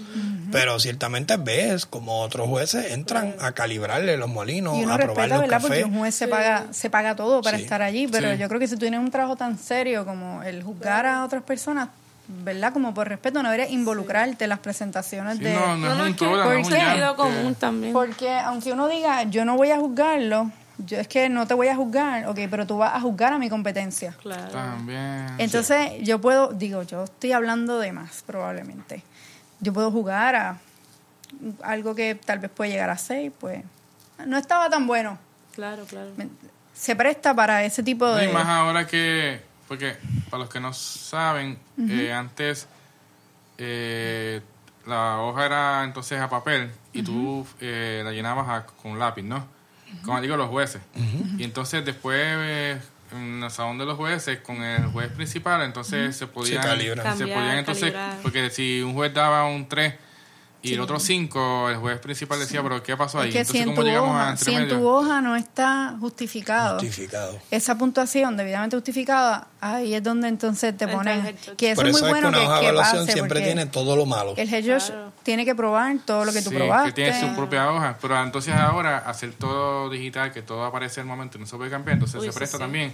S2: Pero ciertamente ves como otros jueces entran a calibrarle los molinos,
S4: Y uno
S2: a probar los
S4: ¿verdad? Porque
S2: cafés.
S4: un juez se paga, se paga todo para
S2: Sí.
S4: estar allí, pero
S1: Sí.
S4: yo creo que si tú tienes un trabajo tan serio como el juzgar a otras personas, ¿verdad? Como por respeto, no deberías involucrarte en las presentaciones
S1: Sí,
S4: de...
S1: no, no,
S3: No,
S1: es
S3: no,
S1: un
S3: es sentido común también.
S4: Porque aunque uno diga, yo no voy a juzgarlo, yo es que no te voy a juzgar, ok, pero tú vas a juzgar a mi competencia.
S3: Claro.
S1: También.
S4: Entonces, yo puedo, digo, yo estoy hablando de más, probablemente. Yo puedo jugar a algo que tal vez puede llegar a seis, pues no estaba tan bueno.
S3: Claro, claro.
S4: Se presta para ese tipo
S1: No,
S4: de...
S1: y más ahora que, porque para los que no saben, eh, antes eh, la hoja era entonces a papel y tú eh, la llenabas a- con lápiz, ¿no? Como digo, los jueces. Y entonces después, eh, en el salón de los jueces, con el juez principal, entonces se podían... se
S3: Cambiar,
S1: podían entonces,
S3: calibrar.
S1: porque si un juez daba un 3 y el otro 5, el juez principal decía, pero ¿qué pasó ahí?
S4: Es que
S1: entonces,
S4: si en,
S1: ¿cómo
S4: tu
S1: llegamos a
S4: hoja,
S1: entre
S4: si en tu hoja no está justificado,
S2: Justificado.
S4: esa puntuación debidamente justificada, ahí es donde entonces te ponen... Que eso
S2: Por
S4: es
S2: eso
S4: muy
S2: es
S4: bueno
S2: que una
S4: que,
S2: hoja de
S4: que
S2: evaluación
S4: pase,
S2: siempre tiene todo lo malo.
S4: El head judge
S3: Claro.
S4: tiene que probar todo lo que tú
S1: Sí,
S4: probaste.
S1: que tiene su propia hoja. Pero entonces ahora hacer todo digital, que todo aparece al momento y no se puede cambiar, entonces
S3: Uy,
S1: se
S3: sí,
S1: presta
S3: sí.
S1: también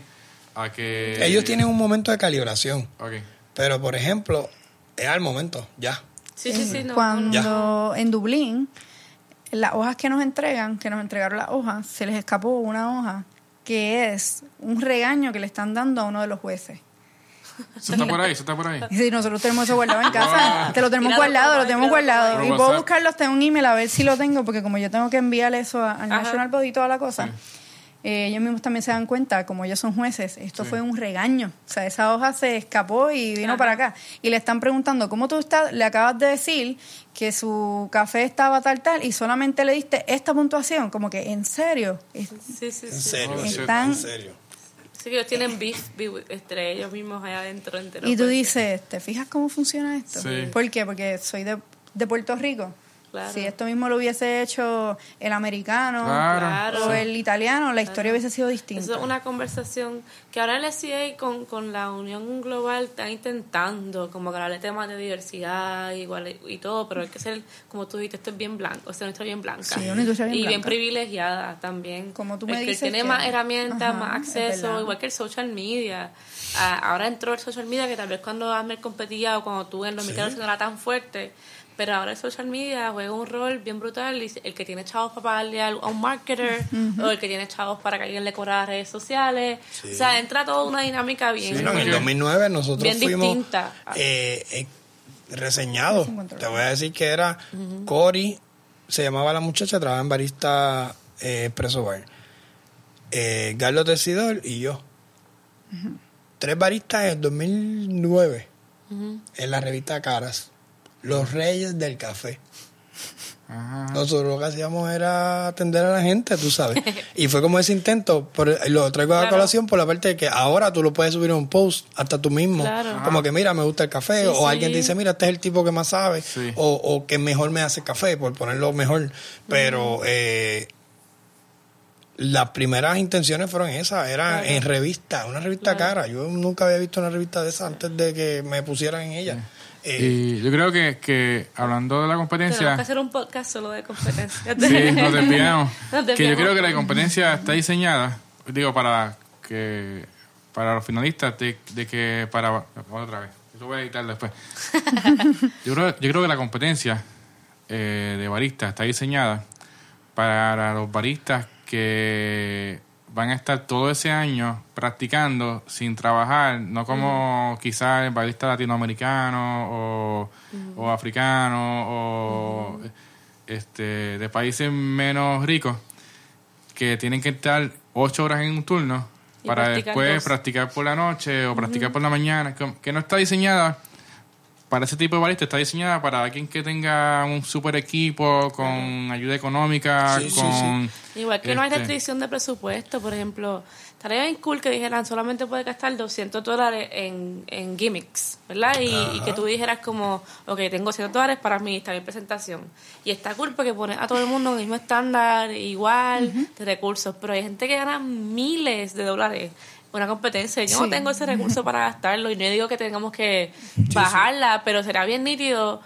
S1: a que...
S2: Ellos tienen un momento de calibración.
S1: Ok.
S2: Pero, por ejemplo, es al momento, ya.
S3: Sí, sí, sí. No,
S4: Cuando en Dublín, las hojas que nos entregan, que nos entregaron las hojas, se les escapó una hoja que es un regaño que le están dando a uno de los jueces.
S1: Eso está por ahí, eso está por ahí.
S4: Y si nosotros tenemos eso guardado en casa,
S1: Wow.
S4: te lo tenemos guardado, lo tenemos guardado. Y puedo buscarlo hasta un email a ver si lo tengo, porque como yo tengo que enviarle eso a- al. National Body y toda la cosa,
S1: Sí.
S4: Eh, ellos mismos también se dan cuenta, como ellos son jueces, esto fue un regaño. O sea, esa hoja se escapó y vino
S3: Ajá.
S4: para acá. Y le están preguntando, ¿cómo tú estás? Le acabas de decir que su café estaba tal, tal, y solamente le diste esta puntuación. Como que, ¿en serio?
S3: Sí, sí,
S2: En
S3: sí.
S2: serio,
S1: Oh,
S2: en serio.
S3: Sí, que ellos tienen beef, beef entre ellos mismos allá adentro. entero,
S4: y tú dices, ¿te fijas cómo funciona esto?
S1: Sí.
S4: ¿Por qué? Porque soy de, de Puerto Rico.
S3: Claro.
S4: Si esto mismo lo hubiese hecho el americano
S1: Claro.
S3: Claro.
S4: o el italiano, la historia hubiese sido distinta.
S3: Eso es una conversación que ahora el SCA con, con la Unión Global está intentando como que hablar de temas de diversidad igual y todo, pero hay que ser, como tú dijiste, esto es bien blanco, o sea, historia bien blanca.
S4: Sí, una industria bien
S3: y bien privilegiada también.
S4: Como tú
S3: El
S4: me
S3: que
S4: dices
S3: tiene
S4: que-
S3: más herramientas,
S4: Ajá,
S3: más acceso, igual que el social media. Ah, ahora entró el social media que tal vez cuando Amel competía o cuando tú en los mexicanos no era tan fuerte. Pero ahora el social media juega un rol bien brutal. y El que tiene chavos para pagarle a un marketer, o el que tiene chavos para que alguien le cobre las redes sociales. O sea, entra toda una dinámica bien.
S2: Sí, no, en el
S1: porque-
S2: 2009 nosotros
S3: Bien
S2: fuimos
S3: distinta.
S2: eh, eh, reseñados. Te voy a decir que era Cory, se llamaba la muchacha, trabajaba en barista eh, Expresso Bar. Eh, Carlos Tesidor y yo. Tres baristas en el 2009 en la revista Caras. Los Reyes del Café.
S1: Ajá.
S2: Nosotros lo que hacíamos era atender a la gente, tú sabes. Y fue como ese intento, por, lo traigo a
S3: Claro.
S2: colación por la parte de que ahora tú lo puedes subir en un post hasta tú mismo.
S3: Claro.
S2: Como que mira, me gusta el café.
S3: Sí,
S2: o
S3: sí.
S2: alguien te dice, mira, este es el tipo que más sabe.
S1: Sí.
S2: O, o que mejor me hace café, por ponerlo mejor. Pero eh, las primeras intenciones fueron esas, eran en revista, una revista cara. Yo nunca había visto una revista de esa antes de que me pusieran en ella. Eh,
S1: Y yo creo que, que hablando de la
S3: Tenemos
S1: competencia,
S3: que hacer un podcast solo de competencia.
S1: sí, nos desviamos.
S3: Nos
S1: que yo creo que la competencia está diseñada, digo, para que para los finalistas, de, de que para... Otra vez, eso voy a editar después. yo, creo, yo creo que la competencia eh, de barista está diseñada para los baristas que van a estar todo ese año practicando sin trabajar, no como quizás el barista latinoamericano o, o africano o este, de países menos ricos que tienen que estar ocho horas en un turno
S3: Y
S1: para
S3: practicar
S1: después
S3: dos.
S1: practicar por la noche o practicar por la mañana, que, que no está diseñada para ese tipo de barista, está diseñada para alguien que tenga un super equipo con ayuda económica,
S2: Sí, sí,
S1: con...
S3: Igual que no hay
S1: este,
S3: restricción de presupuesto, por ejemplo, estaría bien cool que dijeran solamente puede gastar 200 dólares en, en gimmicks, ¿verdad? Y, y que tú dijeras como, ok, tengo 200 dólares para mi, mi presentación. Y está cool porque pone a todo el mundo en el mismo estándar, igual, de recursos, pero hay gente que gana miles de dólares. Una competencia, yo no tengo ese recurso para gastarlo y no digo que tengamos que bajarla, pero será bien nítido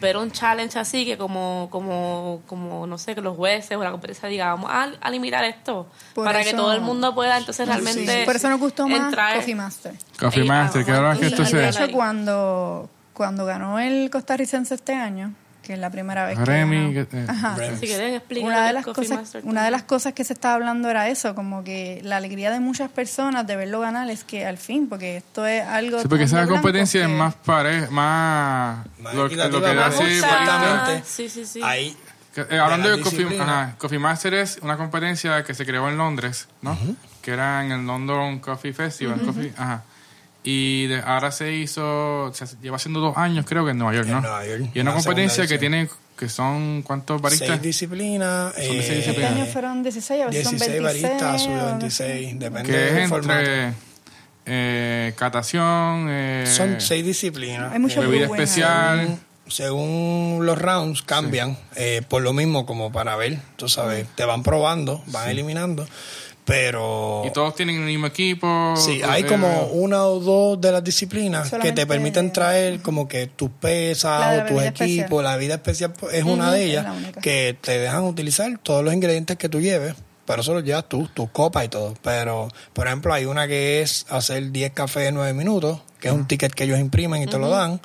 S3: ver un challenge así que como como como no sé que los jueces o la competencia diga vamos a, a limitar esto
S4: Por
S3: para que todo el mundo pueda entonces realmente
S4: Sí, por eso nos gustó más
S3: entrar
S4: Coffee Master.
S1: Coffee Master, que
S3: ah,
S1: ahora que esto se...
S4: de hecho, cuando, cuando ganó el costarricense este año, que es la primera vez que
S1: Remy, que- eh,
S4: Ajá.
S3: Si quieren explicar
S4: una de las cosas
S3: Master
S4: una de las cosas que se estaba hablando era eso como que la alegría de muchas personas de verlo ganar es que al fin porque esto es algo
S1: Sí, porque esa competencia es más pareja, más,
S2: Más
S1: lo, lo que
S2: más
S1: hace.
S2: Exactamente.
S3: sí sí sí
S2: Ahí,
S1: eh, hablando
S2: de
S1: de, Coffee, ajá, Coffee Master es una competencia que se creó en Londres, ¿no? Que era en el London Coffee Festival. Coffee, ajá. Y de- ahora se hizo, se lleva haciendo dos años creo que en Nueva York,
S2: En
S1: ¿no?
S2: Nueva York,
S1: y una
S2: la
S1: competencia que tiene, que son, ¿cuántos baristas?
S2: seis disciplinas.
S1: Son de seis
S2: eh,
S4: este
S1: disciplinas.
S4: año fueron 16 a veces son
S2: 16
S4: 26
S2: baristas, sube
S4: o-
S2: 26, depende
S1: que es
S2: del formato.
S1: entre eh, catación, eh,
S2: Son seis disciplinas.
S4: Hay mucho
S2: Eh,
S1: bebida
S4: muy
S1: especial.
S2: según los rounds cambian, eh, por lo mismo como para ver, tú sabes, te van probando, van eliminando, pero
S1: Y todos tienen el mismo equipo.
S2: sí, hay
S1: eh,
S2: como una o dos de las disciplinas que te permiten traer como que tus pesas o tus equipos, la vida especial pues, es una de ellas que te dejan utilizar todos los ingredientes que tú lleves. Pero eso lo llevas tú, tus copas y todo. Pero, por ejemplo, hay una que es hacer 10 cafés en 9 minutos, que es un ticket que ellos imprimen y te lo dan.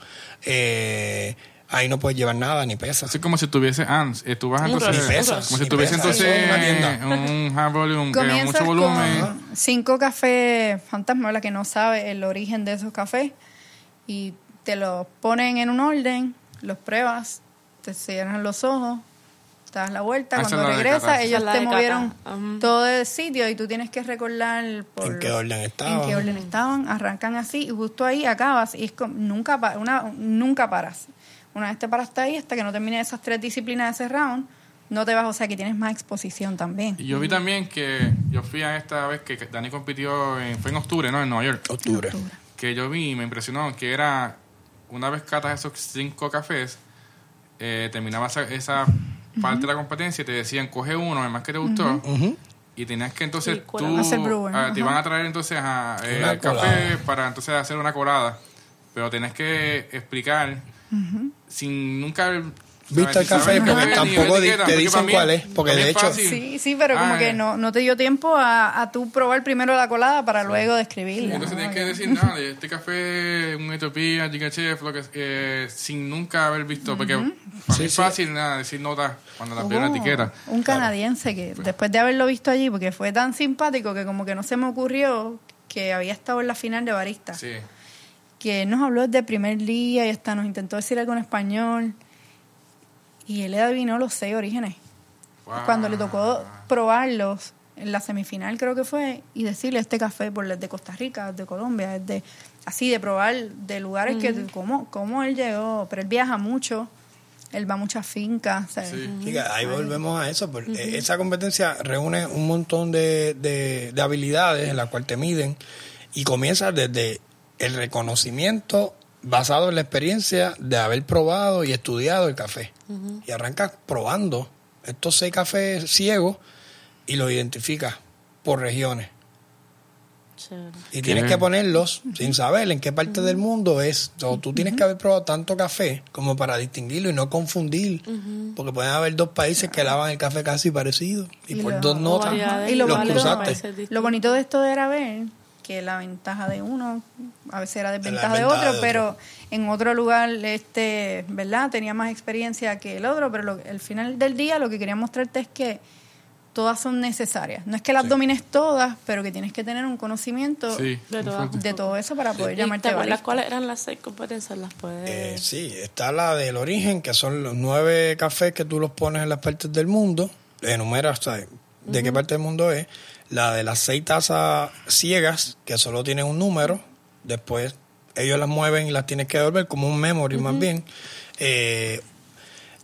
S2: Eh, ahí no puedes llevar nada, ni pesas.
S1: Así como si tuviese ANS. Eh, tú vas entonces.
S2: un rush.
S1: Como si
S2: Ni
S1: tuviese
S2: pesas,
S1: entonces un high volume, eh, mucho volumen.
S4: con cinco cafés fantasma, la que no sabe el origen de esos cafés y te los ponen en un orden, los pruebas, te cierran los ojos, te das la vuelta,
S1: Ah,
S4: cuando regresas ellos te movieron todo el sitio y tú tienes que recordar por
S2: ¿En qué orden
S4: en
S2: estaban?
S4: qué orden estaban, arrancan así y justo ahí acabas y es como, nunca pa- una, nunca paras. Una vez te paraste ahí hasta que no termines esas tres disciplinas de ese round, no te vas, o sea que tienes más exposición también.
S1: Y yo vi también que yo fui a esta vez que Dani compitió, en, fue en octubre, ¿no? En Nueva York.
S2: Octubre.
S1: Que yo vi y me impresionó que era, una vez catas esos cinco cafés, eh, terminaba esa, esa parte de la competencia y te decían, coge uno, el más que te gustó. Y tenías que entonces
S3: Sí,
S1: tú,
S4: brewer,
S1: ah, te iban a traer entonces a, eh, el café para entonces hacer una colada. Pero tenés que explicar sin nunca haber
S2: ¿Viste
S1: ¿sabes?
S2: el café? Porque tampoco
S1: la etiqueta,
S2: te dicen
S1: mí-
S2: cuál es, porque de hecho-.
S4: Sí, sí, pero como
S1: Ah,
S4: que no, no te dio tiempo a, a tú probar primero la colada para luego describirla.
S1: Entonces
S4: ¿no?
S1: tienes que decir nada de este café, un Etiopía, Giga Chef, lo que eh, sin nunca haber visto, porque para
S2: Sí,
S1: mí es
S2: sí.
S1: fácil nada, decir notas cuando las
S4: Hubo
S1: veo la etiqueta.
S4: Un canadiense que después de haberlo visto allí, porque fue tan simpático que como que no se me ocurrió que había estado en la final de barista,
S1: Sí.
S4: Que él nos habló desde el primer día y hasta nos intentó decir algo en español y él le adivinó los seis orígenes.
S1: Wow.
S4: Cuando le tocó probarlos en la semifinal creo que fue y decirle este café por es de Costa Rica, es de Colombia, es de así de probar de lugares que cómo cómo él llegó, pero él viaja mucho, él va a muchas fincas.
S1: Sí.
S2: Ahí volvemos a eso. porque Esa competencia reúne un montón de, de, de habilidades en las cuales te miden y comienza desde el reconocimiento basado en la experiencia de haber probado y estudiado el café. Y arrancas probando estos seis cafés ciegos y los identificas por regiones.
S3: Chévere.
S2: Y tienes
S1: Qué-
S2: que ponerlos sin saber en qué parte del mundo es. O tú tienes que haber probado tanto café como para distinguirlo y no confundir. Porque pueden haber dos países que lavan el café casi parecido. Y,
S4: Y
S2: por
S4: lo-
S2: dos notas
S4: Y lo
S2: los
S4: bonito-
S2: cruzaste.
S4: Lo bonito de esto era ver que la ventaja de uno a veces era desventaja de otro,
S2: de
S4: pero en otro lugar, este, ¿verdad? Tenía más experiencia que el otro, pero lo- al final del día lo que quería mostrarte es que todas son necesarias. No es que las
S2: Sí.
S4: domines todas, pero que tienes que tener un conocimiento
S1: Sí,
S3: De
S1: fuerte.
S4: de todo eso para poder
S3: ¿Y
S4: llamarte
S3: te acuerdas
S4: barista.
S3: cuáles eran las seis competencias? Las puedes...
S2: Eh, sí, está la del origen, que son los nueve cafés que tú los pones en las partes del mundo. Enumeras ¿sabes? de qué parte del mundo es. La de las seis tazas ciegas, que solo tienen un número. Después ellos las mueven y las tienes que devolver como un memory más bien. Eh,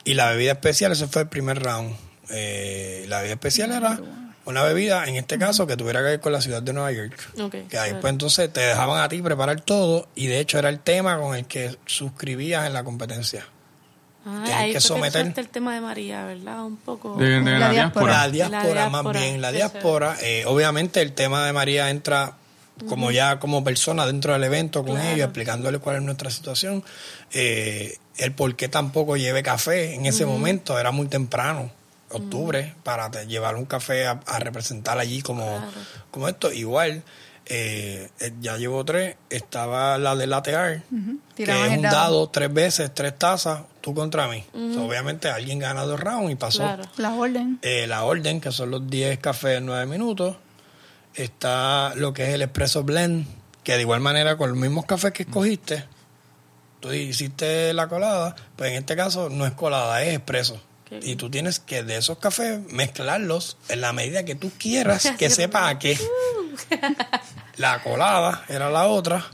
S2: y la bebida especial, ese fue el primer round. Eh, la bebida especial era una bebida, en este caso, que tuviera que ver con la ciudad de Nueva York. Que ahí
S3: claro.
S2: pues entonces te dejaban a ti preparar todo y de hecho era el tema con el que suscribías en la competencia.
S3: Ah,
S2: tienes
S3: ahí
S2: que someter-
S3: el tema de María, ¿verdad? Un poco.
S1: De, de
S4: La
S1: la,
S4: diáspora.
S1: diáspora.
S2: La diáspora,
S3: La
S2: más
S3: diáspora,
S2: bien, la diáspora. eh, obviamente el tema de María entra como ya como persona dentro del evento con
S3: Claro.
S2: ellos, explicándole cuál es nuestra situación. Eh, el por qué tampoco lleve café en ese momento, era muy temprano, octubre, para te- llevar un café a, a representar allí como,
S3: Claro.
S2: como esto. Igual, eh, ya llevo tres, estaba la de latear, que es un
S4: dado.
S2: dado tres veces, tres tazas, tú contra mí. So, obviamente alguien gana dos rounds y pasó.
S3: Claro.
S4: La orden.
S2: Eh, la orden, que son los 10 cafés en 9 minutos. Está lo que es el espresso blend, que de igual manera con los mismos cafés que escogiste, tú hiciste la colada, pues en este caso no es colada, es espresso. Y tú tienes que de esos cafés mezclarlos en la medida que tú quieras que sepa a qué. La colada era la otra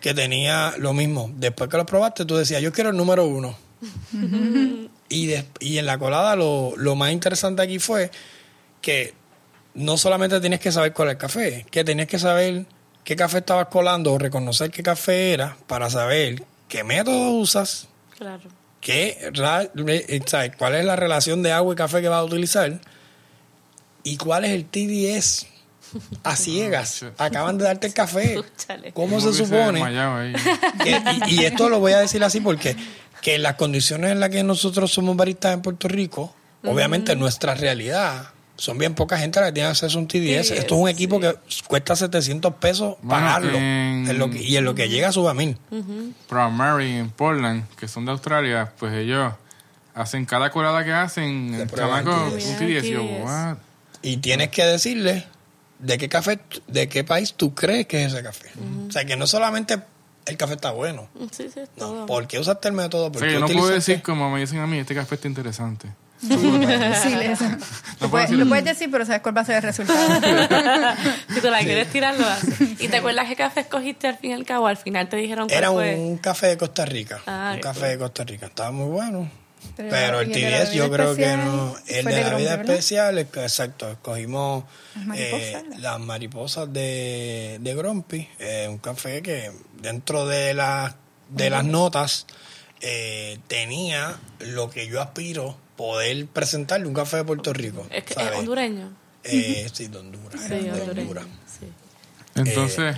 S2: que tenía lo mismo. Después que lo probaste, tú decías, yo quiero el número uno. y, de- y en la colada lo, lo más interesante aquí fue que no solamente tienes que saber cuál es el café, que tenías que saber qué café estabas colando o reconocer qué café era para saber qué método usas,
S3: Claro.
S2: Qué, eh, cuál es la relación de agua y café que vas a utilizar y cuál es el TDS a ciegas. Acaban de darte el café. ¿Cómo se supone? Que- y, y esto lo voy a decir así porque que las condiciones en las que nosotros somos baristas en Puerto Rico, obviamente nuestra realidad, son bien poca gente la que tiene acceso a un TDS.
S3: Sí,
S2: Esto es un
S3: sí.
S2: equipo que cuesta 700 pesos
S1: Bueno,
S2: pagarlo.
S1: en-
S2: En lo que- y en lo que llega sube a mil.
S1: Proud Mary en Portland, que son de Australia, pues ellos hacen cada colada que hacen, el chamaco, un TDS. Yo, what?
S2: Y tienes que decirle de qué café, de qué país tú crees que es ese café. O sea, que no solamente el café está bueno.
S3: Sí, sí, es
S2: No,
S3: todo.
S2: ¿Por qué usaste el método?
S1: O
S2: ¿Por
S1: sea,
S2: qué
S1: yo no puedo decir como me dicen a mí, este café está interesante.
S4: Decirle eso. Lo, puedes, lo puedes decir, pero sabes cuál va a ser el resultado.
S3: Si te la quieres tirar, lo haces. ¿Y te acuerdas qué café escogiste al fin y al cabo? Al final te dijeron cuál
S2: Era
S3: fue.
S2: un café de Costa Rica.
S3: Ah,
S2: un
S3: qué
S2: café de Costa Rica. Estaba muy bueno.
S4: Pero-
S2: Pero, el TDS yo creo que no. El de la vida
S4: ¿verdad?
S2: especial, exacto. Escogimos
S4: Las mariposas,
S2: eh, las mariposas de, de Grumpy. eh, un café que dentro de, las de las notas eh, tenía lo que yo aspiro poder presentarle un café de Puerto Rico.
S3: Es que es hondureño.
S2: Eh, sí, de Honduras.
S3: Sí,
S2: de. Honduras.
S3: Sí.
S1: Entonces,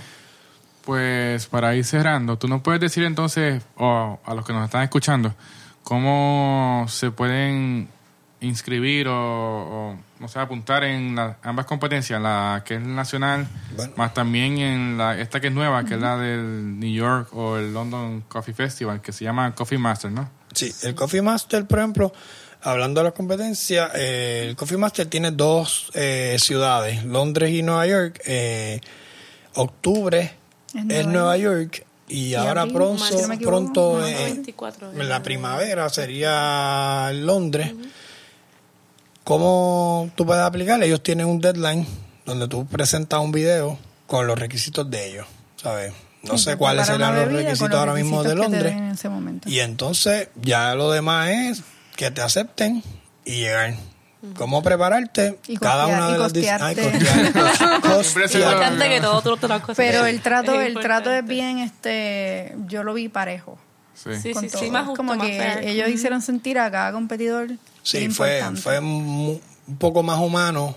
S1: pues para ir cerrando, tú nos puedes decir entonces, o a los que nos están escuchando, cómo se pueden inscribir o, o, no sé, apuntar en la- ambas competencias, la que es nacional,
S2: Bueno.
S1: más también en la esta que es nueva, que es la del New York o el London Coffee Festival, que se llama Coffee Master, ¿no?
S2: Sí, el Coffee Master, por ejemplo, hablando de las competencias, eh, el Coffee Master tiene dos eh, ciudades, Londres y Nueva York. Eh, octubre
S4: Es Nueva
S2: Nueva York y, ahora
S4: abril,
S2: pronto,
S3: si no
S2: pronto eh,
S3: 24
S2: en la primavera sería Londres. ¿Cómo tú puedes aplicar? Ellos tienen un deadline donde tú presentas un video con los requisitos de ellos, ¿sabes? No
S4: Sí,
S2: sé cuáles serán los requisitos ahora mismo de Londres.
S4: en ese.
S2: Y entonces ya lo demás es que te acepten y llegar. ¿Cómo prepararte?
S4: Y
S2: Cada
S4: costear-
S2: una
S4: y
S2: de las dis- ay,
S1: lo
S3: cosas.
S4: Pero el trato,
S3: Es
S4: el trato es bien, este, yo lo vi parejo.
S1: Sí.
S3: Sí, sí, más justo,
S4: Como
S3: más
S4: que
S3: fair.
S4: ellos hicieron sentir a cada competidor
S2: Sí, fue,
S4: importante.
S2: fue un poco más humano,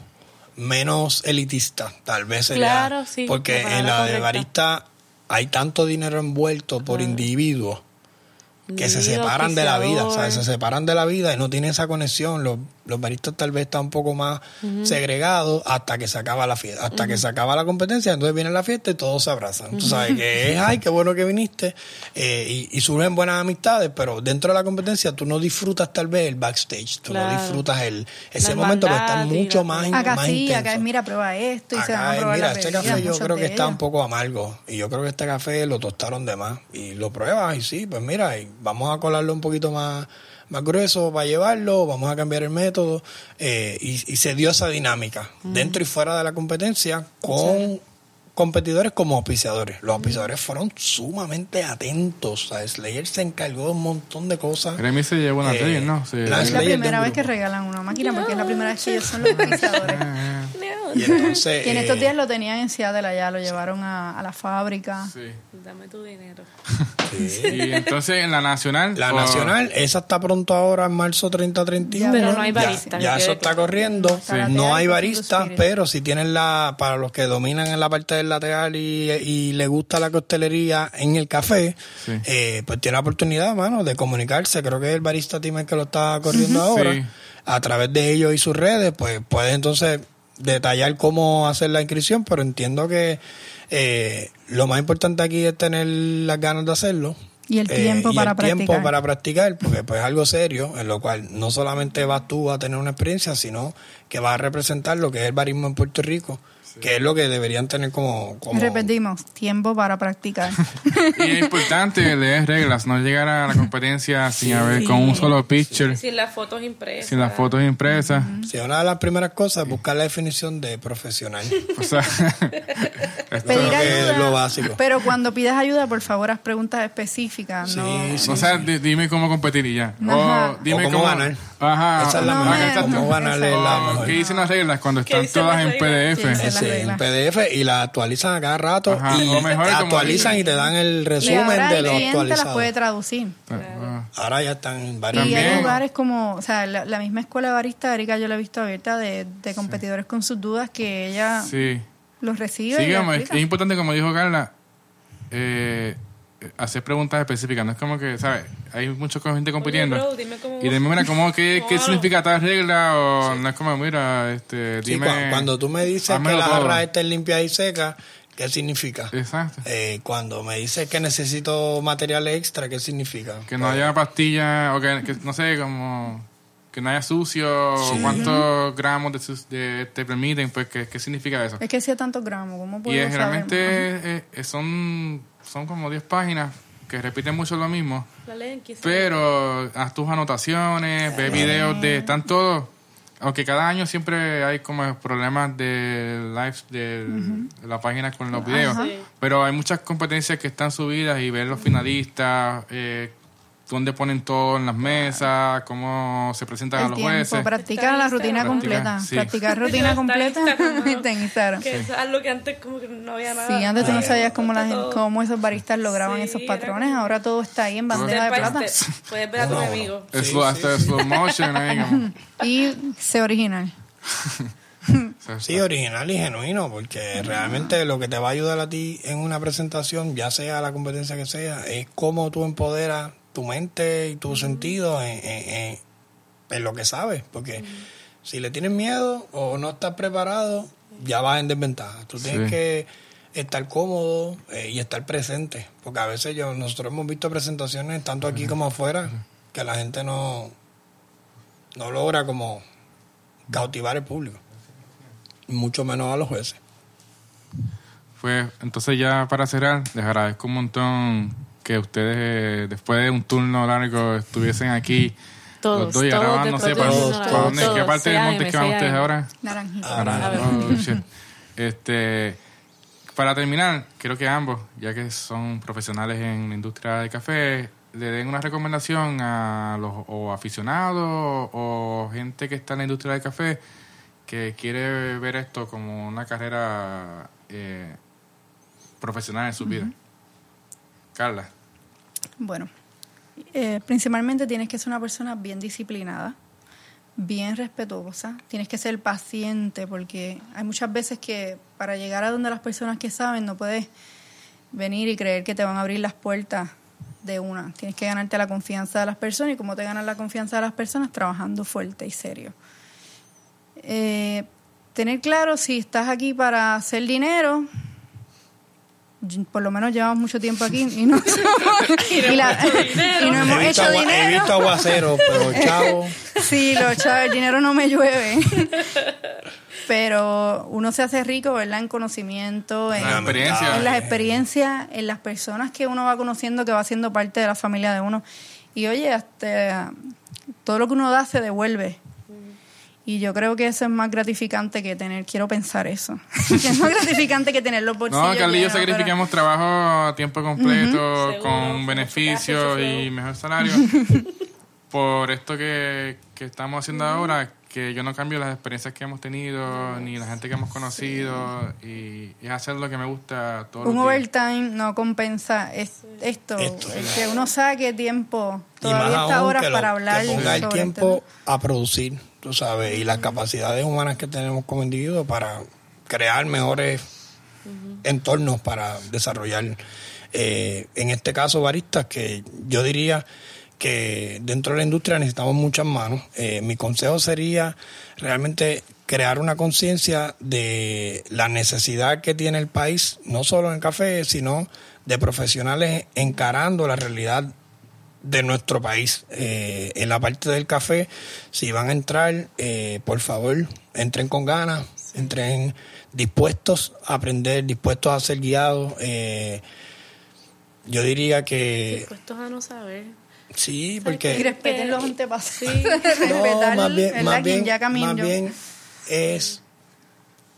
S2: menos elitista, tal vez sería.
S3: Claro, sí,
S2: Porque en la de barista hay tanto dinero envuelto por individuos que se separan de la vida,
S3: auspiciador.
S2: ¿sabes? Se separan de la vida y no tienen esa conexión. Los, los baristas tal vez están un poco más segregados hasta que se acaba la fiesta, hasta que se acaba la competencia, entonces viene la fiesta y todos se abrazan. Tú sabes que es, ay, qué bueno que viniste, eh, y, y surgen buenas amistades, pero dentro de la competencia tú no disfrutas tal vez el backstage, tú no disfrutas el, ese
S3: La
S2: momento que está mucho más,
S4: Acá
S2: más
S4: sí,
S2: intenso.
S4: acá es mira, prueba esto y se van
S2: Acá
S4: a
S2: es,
S4: probar
S2: mira,
S4: la
S2: este café yo creo que está un poco amargo y yo creo que este café lo tostaron de más y lo pruebas y sí, pues mira, y vamos a colarlo un poquito más, más grueso para llevarlo, vamos a cambiar el método eh, y, y se dio esa dinámica dentro y fuera de la competencia con competidores como auspiciadores. Los auspiciadores fueron sumamente atentos, o sea, Slayer se encargó de un montón de cosas.
S1: Remy se llevó una
S2: Eh,
S1: Slayer, ¿no? Sí.
S2: la
S4: Es la
S2: Slayer
S4: primera vez que regalan una máquina porque es la primera vez que ellos son los organizadores.
S2: Y entonces,
S4: Y en estos
S2: eh,
S4: días lo tenían en Seattle allá, lo llevaron a, a la fábrica.
S1: Sí.
S3: Dame tu dinero.
S2: sí.
S1: Y entonces en la nacional.
S2: La
S1: o-
S2: nacional, esa está pronto ahora en marzo 30-31.
S3: Pero no hay barista,
S2: Ya,
S3: que
S2: eso está corriendo.
S4: Está lateral
S2: No hay barista, pero si tienen la, para los que dominan en la parte del lateral y, y le gusta la costelería en el café,
S1: Sí.
S2: eh, pues tiene la oportunidad, mano, de comunicarse. Creo que el barista team el que lo está corriendo ahora.
S1: Sí.
S2: A través de ellos y sus redes, pues puede entonces detallar cómo hacer la inscripción, pero entiendo que eh, lo más importante aquí es tener las ganas de hacerlo.
S4: Y el
S2: Eh,
S4: tiempo
S2: y
S4: para
S2: el tiempo
S4: practicar.
S2: para practicar, porque pues es algo serio, en lo cual no solamente vas tú a tener una experiencia, sino que vas a representar lo que es el barismo en Puerto Rico, que es lo que deberían tener como... como
S4: Repetimos, tiempo para practicar.
S1: Y es importante leer reglas, no llegar a la competencia sin haber con un solo picture,
S3: Sin las fotos impresas.
S1: sin las fotos impresas.
S2: Sí, una de las primeras cosas es buscar la definición de profesional.
S1: O sea, esto-
S4: Pedir
S2: que es
S4: ayuda.
S2: lo básico.
S4: Pero cuando pidas ayuda, por favor, haz preguntas específicas.
S2: Sí,
S4: no,
S2: sí,
S1: o sea, di- dime cómo competir y ya.
S4: Ajá.
S1: O dime
S2: O cómo ganar.
S1: Ajá.
S2: Esa es la
S4: No,
S2: mejor.
S4: me-
S1: exacto.
S2: Cómo ganarle la mejor.
S1: ¿Qué dicen las reglas cuando
S3: ¿Qué
S1: están todas en? PDF?
S4: Sí, sí.
S2: En. PDF y la actualizan a cada rato
S1: Ajá,
S2: y
S1: mejor
S2: actualizan y te dan el
S4: y
S2: resumen de lo
S4: cliente las
S2: actualizado.
S4: puede traducir.
S1: Ah,
S2: Ahora ya están en
S4: Y
S2: varios
S4: hay
S1: También.
S4: lugares como, o sea, la, la misma escuela de barista, Erika, yo la he visto abierta de, de competidores con sus dudas que ella
S1: Sí.
S4: los recibe.
S1: Sí,
S4: y
S1: como es, es importante, como dijo Carla, eh, hacer preguntas específicas. No es como que, ¿sabes? Hay mucha gente compitiendo.
S3: Oye, bro, dime cómo-
S1: y dime, mira, ¿cómo, qué, ¿qué
S3: Claro.
S1: significa tal regla? O no es como, mira, este,
S2: Sí,
S1: dime.
S2: cua- cuando tú me dices que la jarra está limpia y seca, ¿qué significa?
S1: Exacto.
S2: Eh, cuando me dices que necesito material extra, ¿qué significa?
S1: Que no haya pastillas, o que, que, no sé, como que no haya sucio, o cuántos gramos de, de- te permiten, pues, ¿qué, qué significa eso?
S4: Es que si a tantos gramos, ¿cómo puedo
S1: Y es,
S4: saber?
S1: realmente eh, eh, son, son como 10 páginas que repiten mucho lo mismo.
S3: La leen, quizás.
S1: Pero haz tus anotaciones, ve videos de... Están todos... Aunque cada año siempre hay como problemas de live de la página con los videos. Pero hay muchas competencias que están subidas y ver los finalistas, eh, dónde ponen todo en las mesas, cómo se presentan a
S4: El
S1: los
S4: tiempo,
S1: jueces.
S4: practicar la rutina completa.
S1: sí.
S4: Practicar rutina completa.
S3: Que es algo que antes como que no había nada.
S4: Sí, antes tú no sabías cómo, la, cómo esos baristas lograban
S3: Sí,
S4: esos patrones,
S3: como-
S4: ahora todo está ahí en bandeja de plata.
S3: Puedes ver a tu
S2: Uno a uno.
S3: enemigo.
S1: Es
S2: Sí,
S1: lo-
S2: sí,
S1: hasta
S2: sí.
S1: slow motion ahí como-
S4: Y sé original.
S2: Sí, original y genuino, porque realmente lo que te va a ayudar a ti en una presentación, ya sea la competencia que sea, es cómo tú empoderas tu mente y tus sentidos en, en- en- en lo que sabes. Porque si le tienes miedo o no estás preparado, ya vas en desventaja. Tú tienes
S1: Sí.
S2: que estar cómodo eh, y estar presente. Porque a veces yo, nosotros hemos visto presentaciones, tanto aquí como afuera, que la gente no, no logra como cautivar el público. Mucho menos a los jueces.
S1: Pues entonces ya para cerrar, les agradezco un montón que ustedes eh, después de un turno largo estuviesen aquí.
S3: Todos,
S1: los dos, y ahora
S3: todos
S1: van, no sé, para, para
S3: todos,
S1: dónde, ¿qué
S3: todos,
S1: parte del monte
S3: 6
S1: que van ustedes ahora?
S4: Naranjito.
S1: Oh, shit. Este, para terminar, quiero que ambos, ya que son profesionales en la industria del café, le den una recomendación a los o aficionados o gente que está en la industria del café que quiere ver esto como una carrera eh, profesional en su vida. Carla.
S4: Bueno, eh, principalmente tienes que ser una persona bien disciplinada, bien respetuosa, tienes que ser paciente porque hay muchas veces que para llegar a donde las personas que saben no puedes venir y creer que te van a abrir las puertas de una. Tienes que ganarte la confianza de las personas y cómo te ganas la confianza de las personas trabajando fuerte y serio. eh, tener claro si estás aquí para hacer dinero. Por lo menos llevamos mucho tiempo aquí y no, y la- y no hemos
S2: he, visto
S4: hecho
S2: agua- he
S4: dinero.
S2: visto aguacero, pero chavo.
S4: Sí, lo chavos, el dinero no me llueve. Pero uno se hace rico, ¿verdad? En conocimiento, en,
S1: La experiencia.
S4: en las experiencias, en las personas que uno va conociendo, que va siendo parte de la familia de uno. Y oye, hasta todo lo que uno da se devuelve. Y yo creo que eso es más gratificante que tener, quiero pensar eso, que es más gratificante que tener los bolsillos.
S1: No, Carly y yo
S4: llenos, pero-
S1: sacrificamos trabajo a tiempo completo,
S3: Seguro,
S1: con
S3: mucho
S1: beneficios y mejor salario. por esto que, que estamos haciendo ahora, que yo no cambio las experiencias que hemos tenido, ni la gente que hemos conocido, y es hacer lo que me gusta todos
S4: Un
S1: los días.
S4: overtime no compensa es- esto,
S2: Esto,
S4: el que uno saque tiempo,
S2: Y
S4: todavía está horas para hablar
S2: que ponga el tiempo
S4: este
S2: a producir, tú sabes, y las capacidades humanas que tenemos como individuos para crear mejores entornos para desarrollar, eh, en este caso, baristas, que yo diría que dentro de la industria necesitamos muchas manos. Eh, mi consejo sería realmente crear una conciencia de la necesidad que tiene el país, no solo en café, sino de profesionales encarando la realidad de nuestro país. Eh, en la parte del café, si van a entrar, eh, por favor, entren con ganas, entren dispuestos a aprender, dispuestos a ser guiados. Eh, yo diría que
S3: Dispuestos a no saber.
S2: sí,
S4: Y
S2: porque
S4: respeten los antepasados.
S3: Sí.
S2: no,
S4: Respetar,
S2: más bien, más
S4: Quien
S2: bien,
S4: ya caminó.
S2: más bien es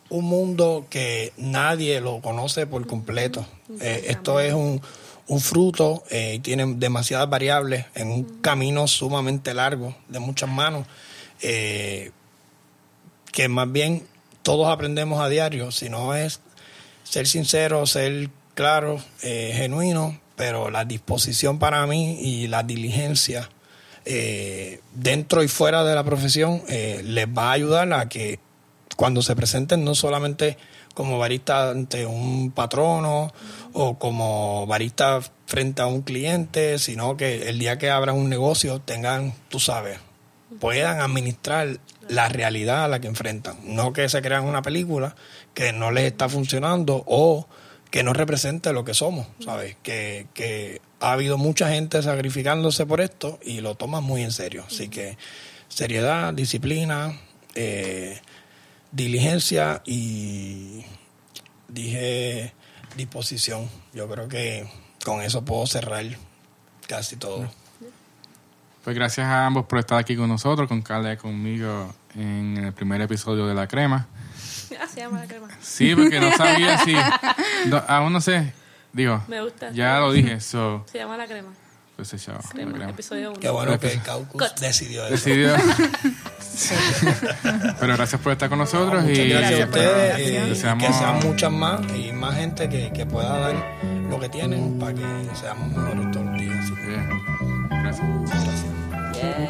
S2: un mundo que nadie lo conoce por completo. Eh, esto es un, un fruto eh, y tiene demasiadas variables en un camino sumamente largo, de muchas manos, eh, que más bien todos aprendemos a diario, si no es ser sincero, ser claro, eh, genuino, pero la disposición para mí y la diligencia eh, dentro y fuera de la profesión les va a ayudar a que cuando se presenten no solamente como barista ante un patrono o como barista frente a un cliente, sino que el día que abran un negocio tengan, tú sabes, puedan administrar la realidad a la que enfrentan. No que se crean una película que no les está funcionando o que no represente lo que somos, ¿sabes? Que, que ha habido mucha gente sacrificándose por esto y lo toman muy en serio. Así que seriedad, disciplina, eh, diligencia y dije disposición. Yo creo que con eso puedo cerrar casi todo.
S1: Pues gracias a ambos por estar aquí con nosotros, con Carla y conmigo en el primer episodio de La Crema.
S3: Ah, se llama la crema.
S1: Sí, porque no sabía si... no, aún no sé. Digo,
S3: Me gusta.
S1: ya lo dije, so...
S3: Se llama la crema.
S1: Pues se llama, La
S3: Crema,
S1: Crema.
S3: episodio 1.
S2: Qué bueno que el caucus
S3: Cut.
S2: decidió eso.
S1: Decidió. Pero gracias por estar con nosotros
S2: Muchas
S1: y
S2: gracias a ustedes.
S4: invitación.
S2: eh,
S1: deseamos-
S2: que sean muchas más y más gente que, que pueda dar lo que tienen para que seamos mejores todos los días. Así que.
S1: Gracias.
S2: gracias.
S3: Yeah.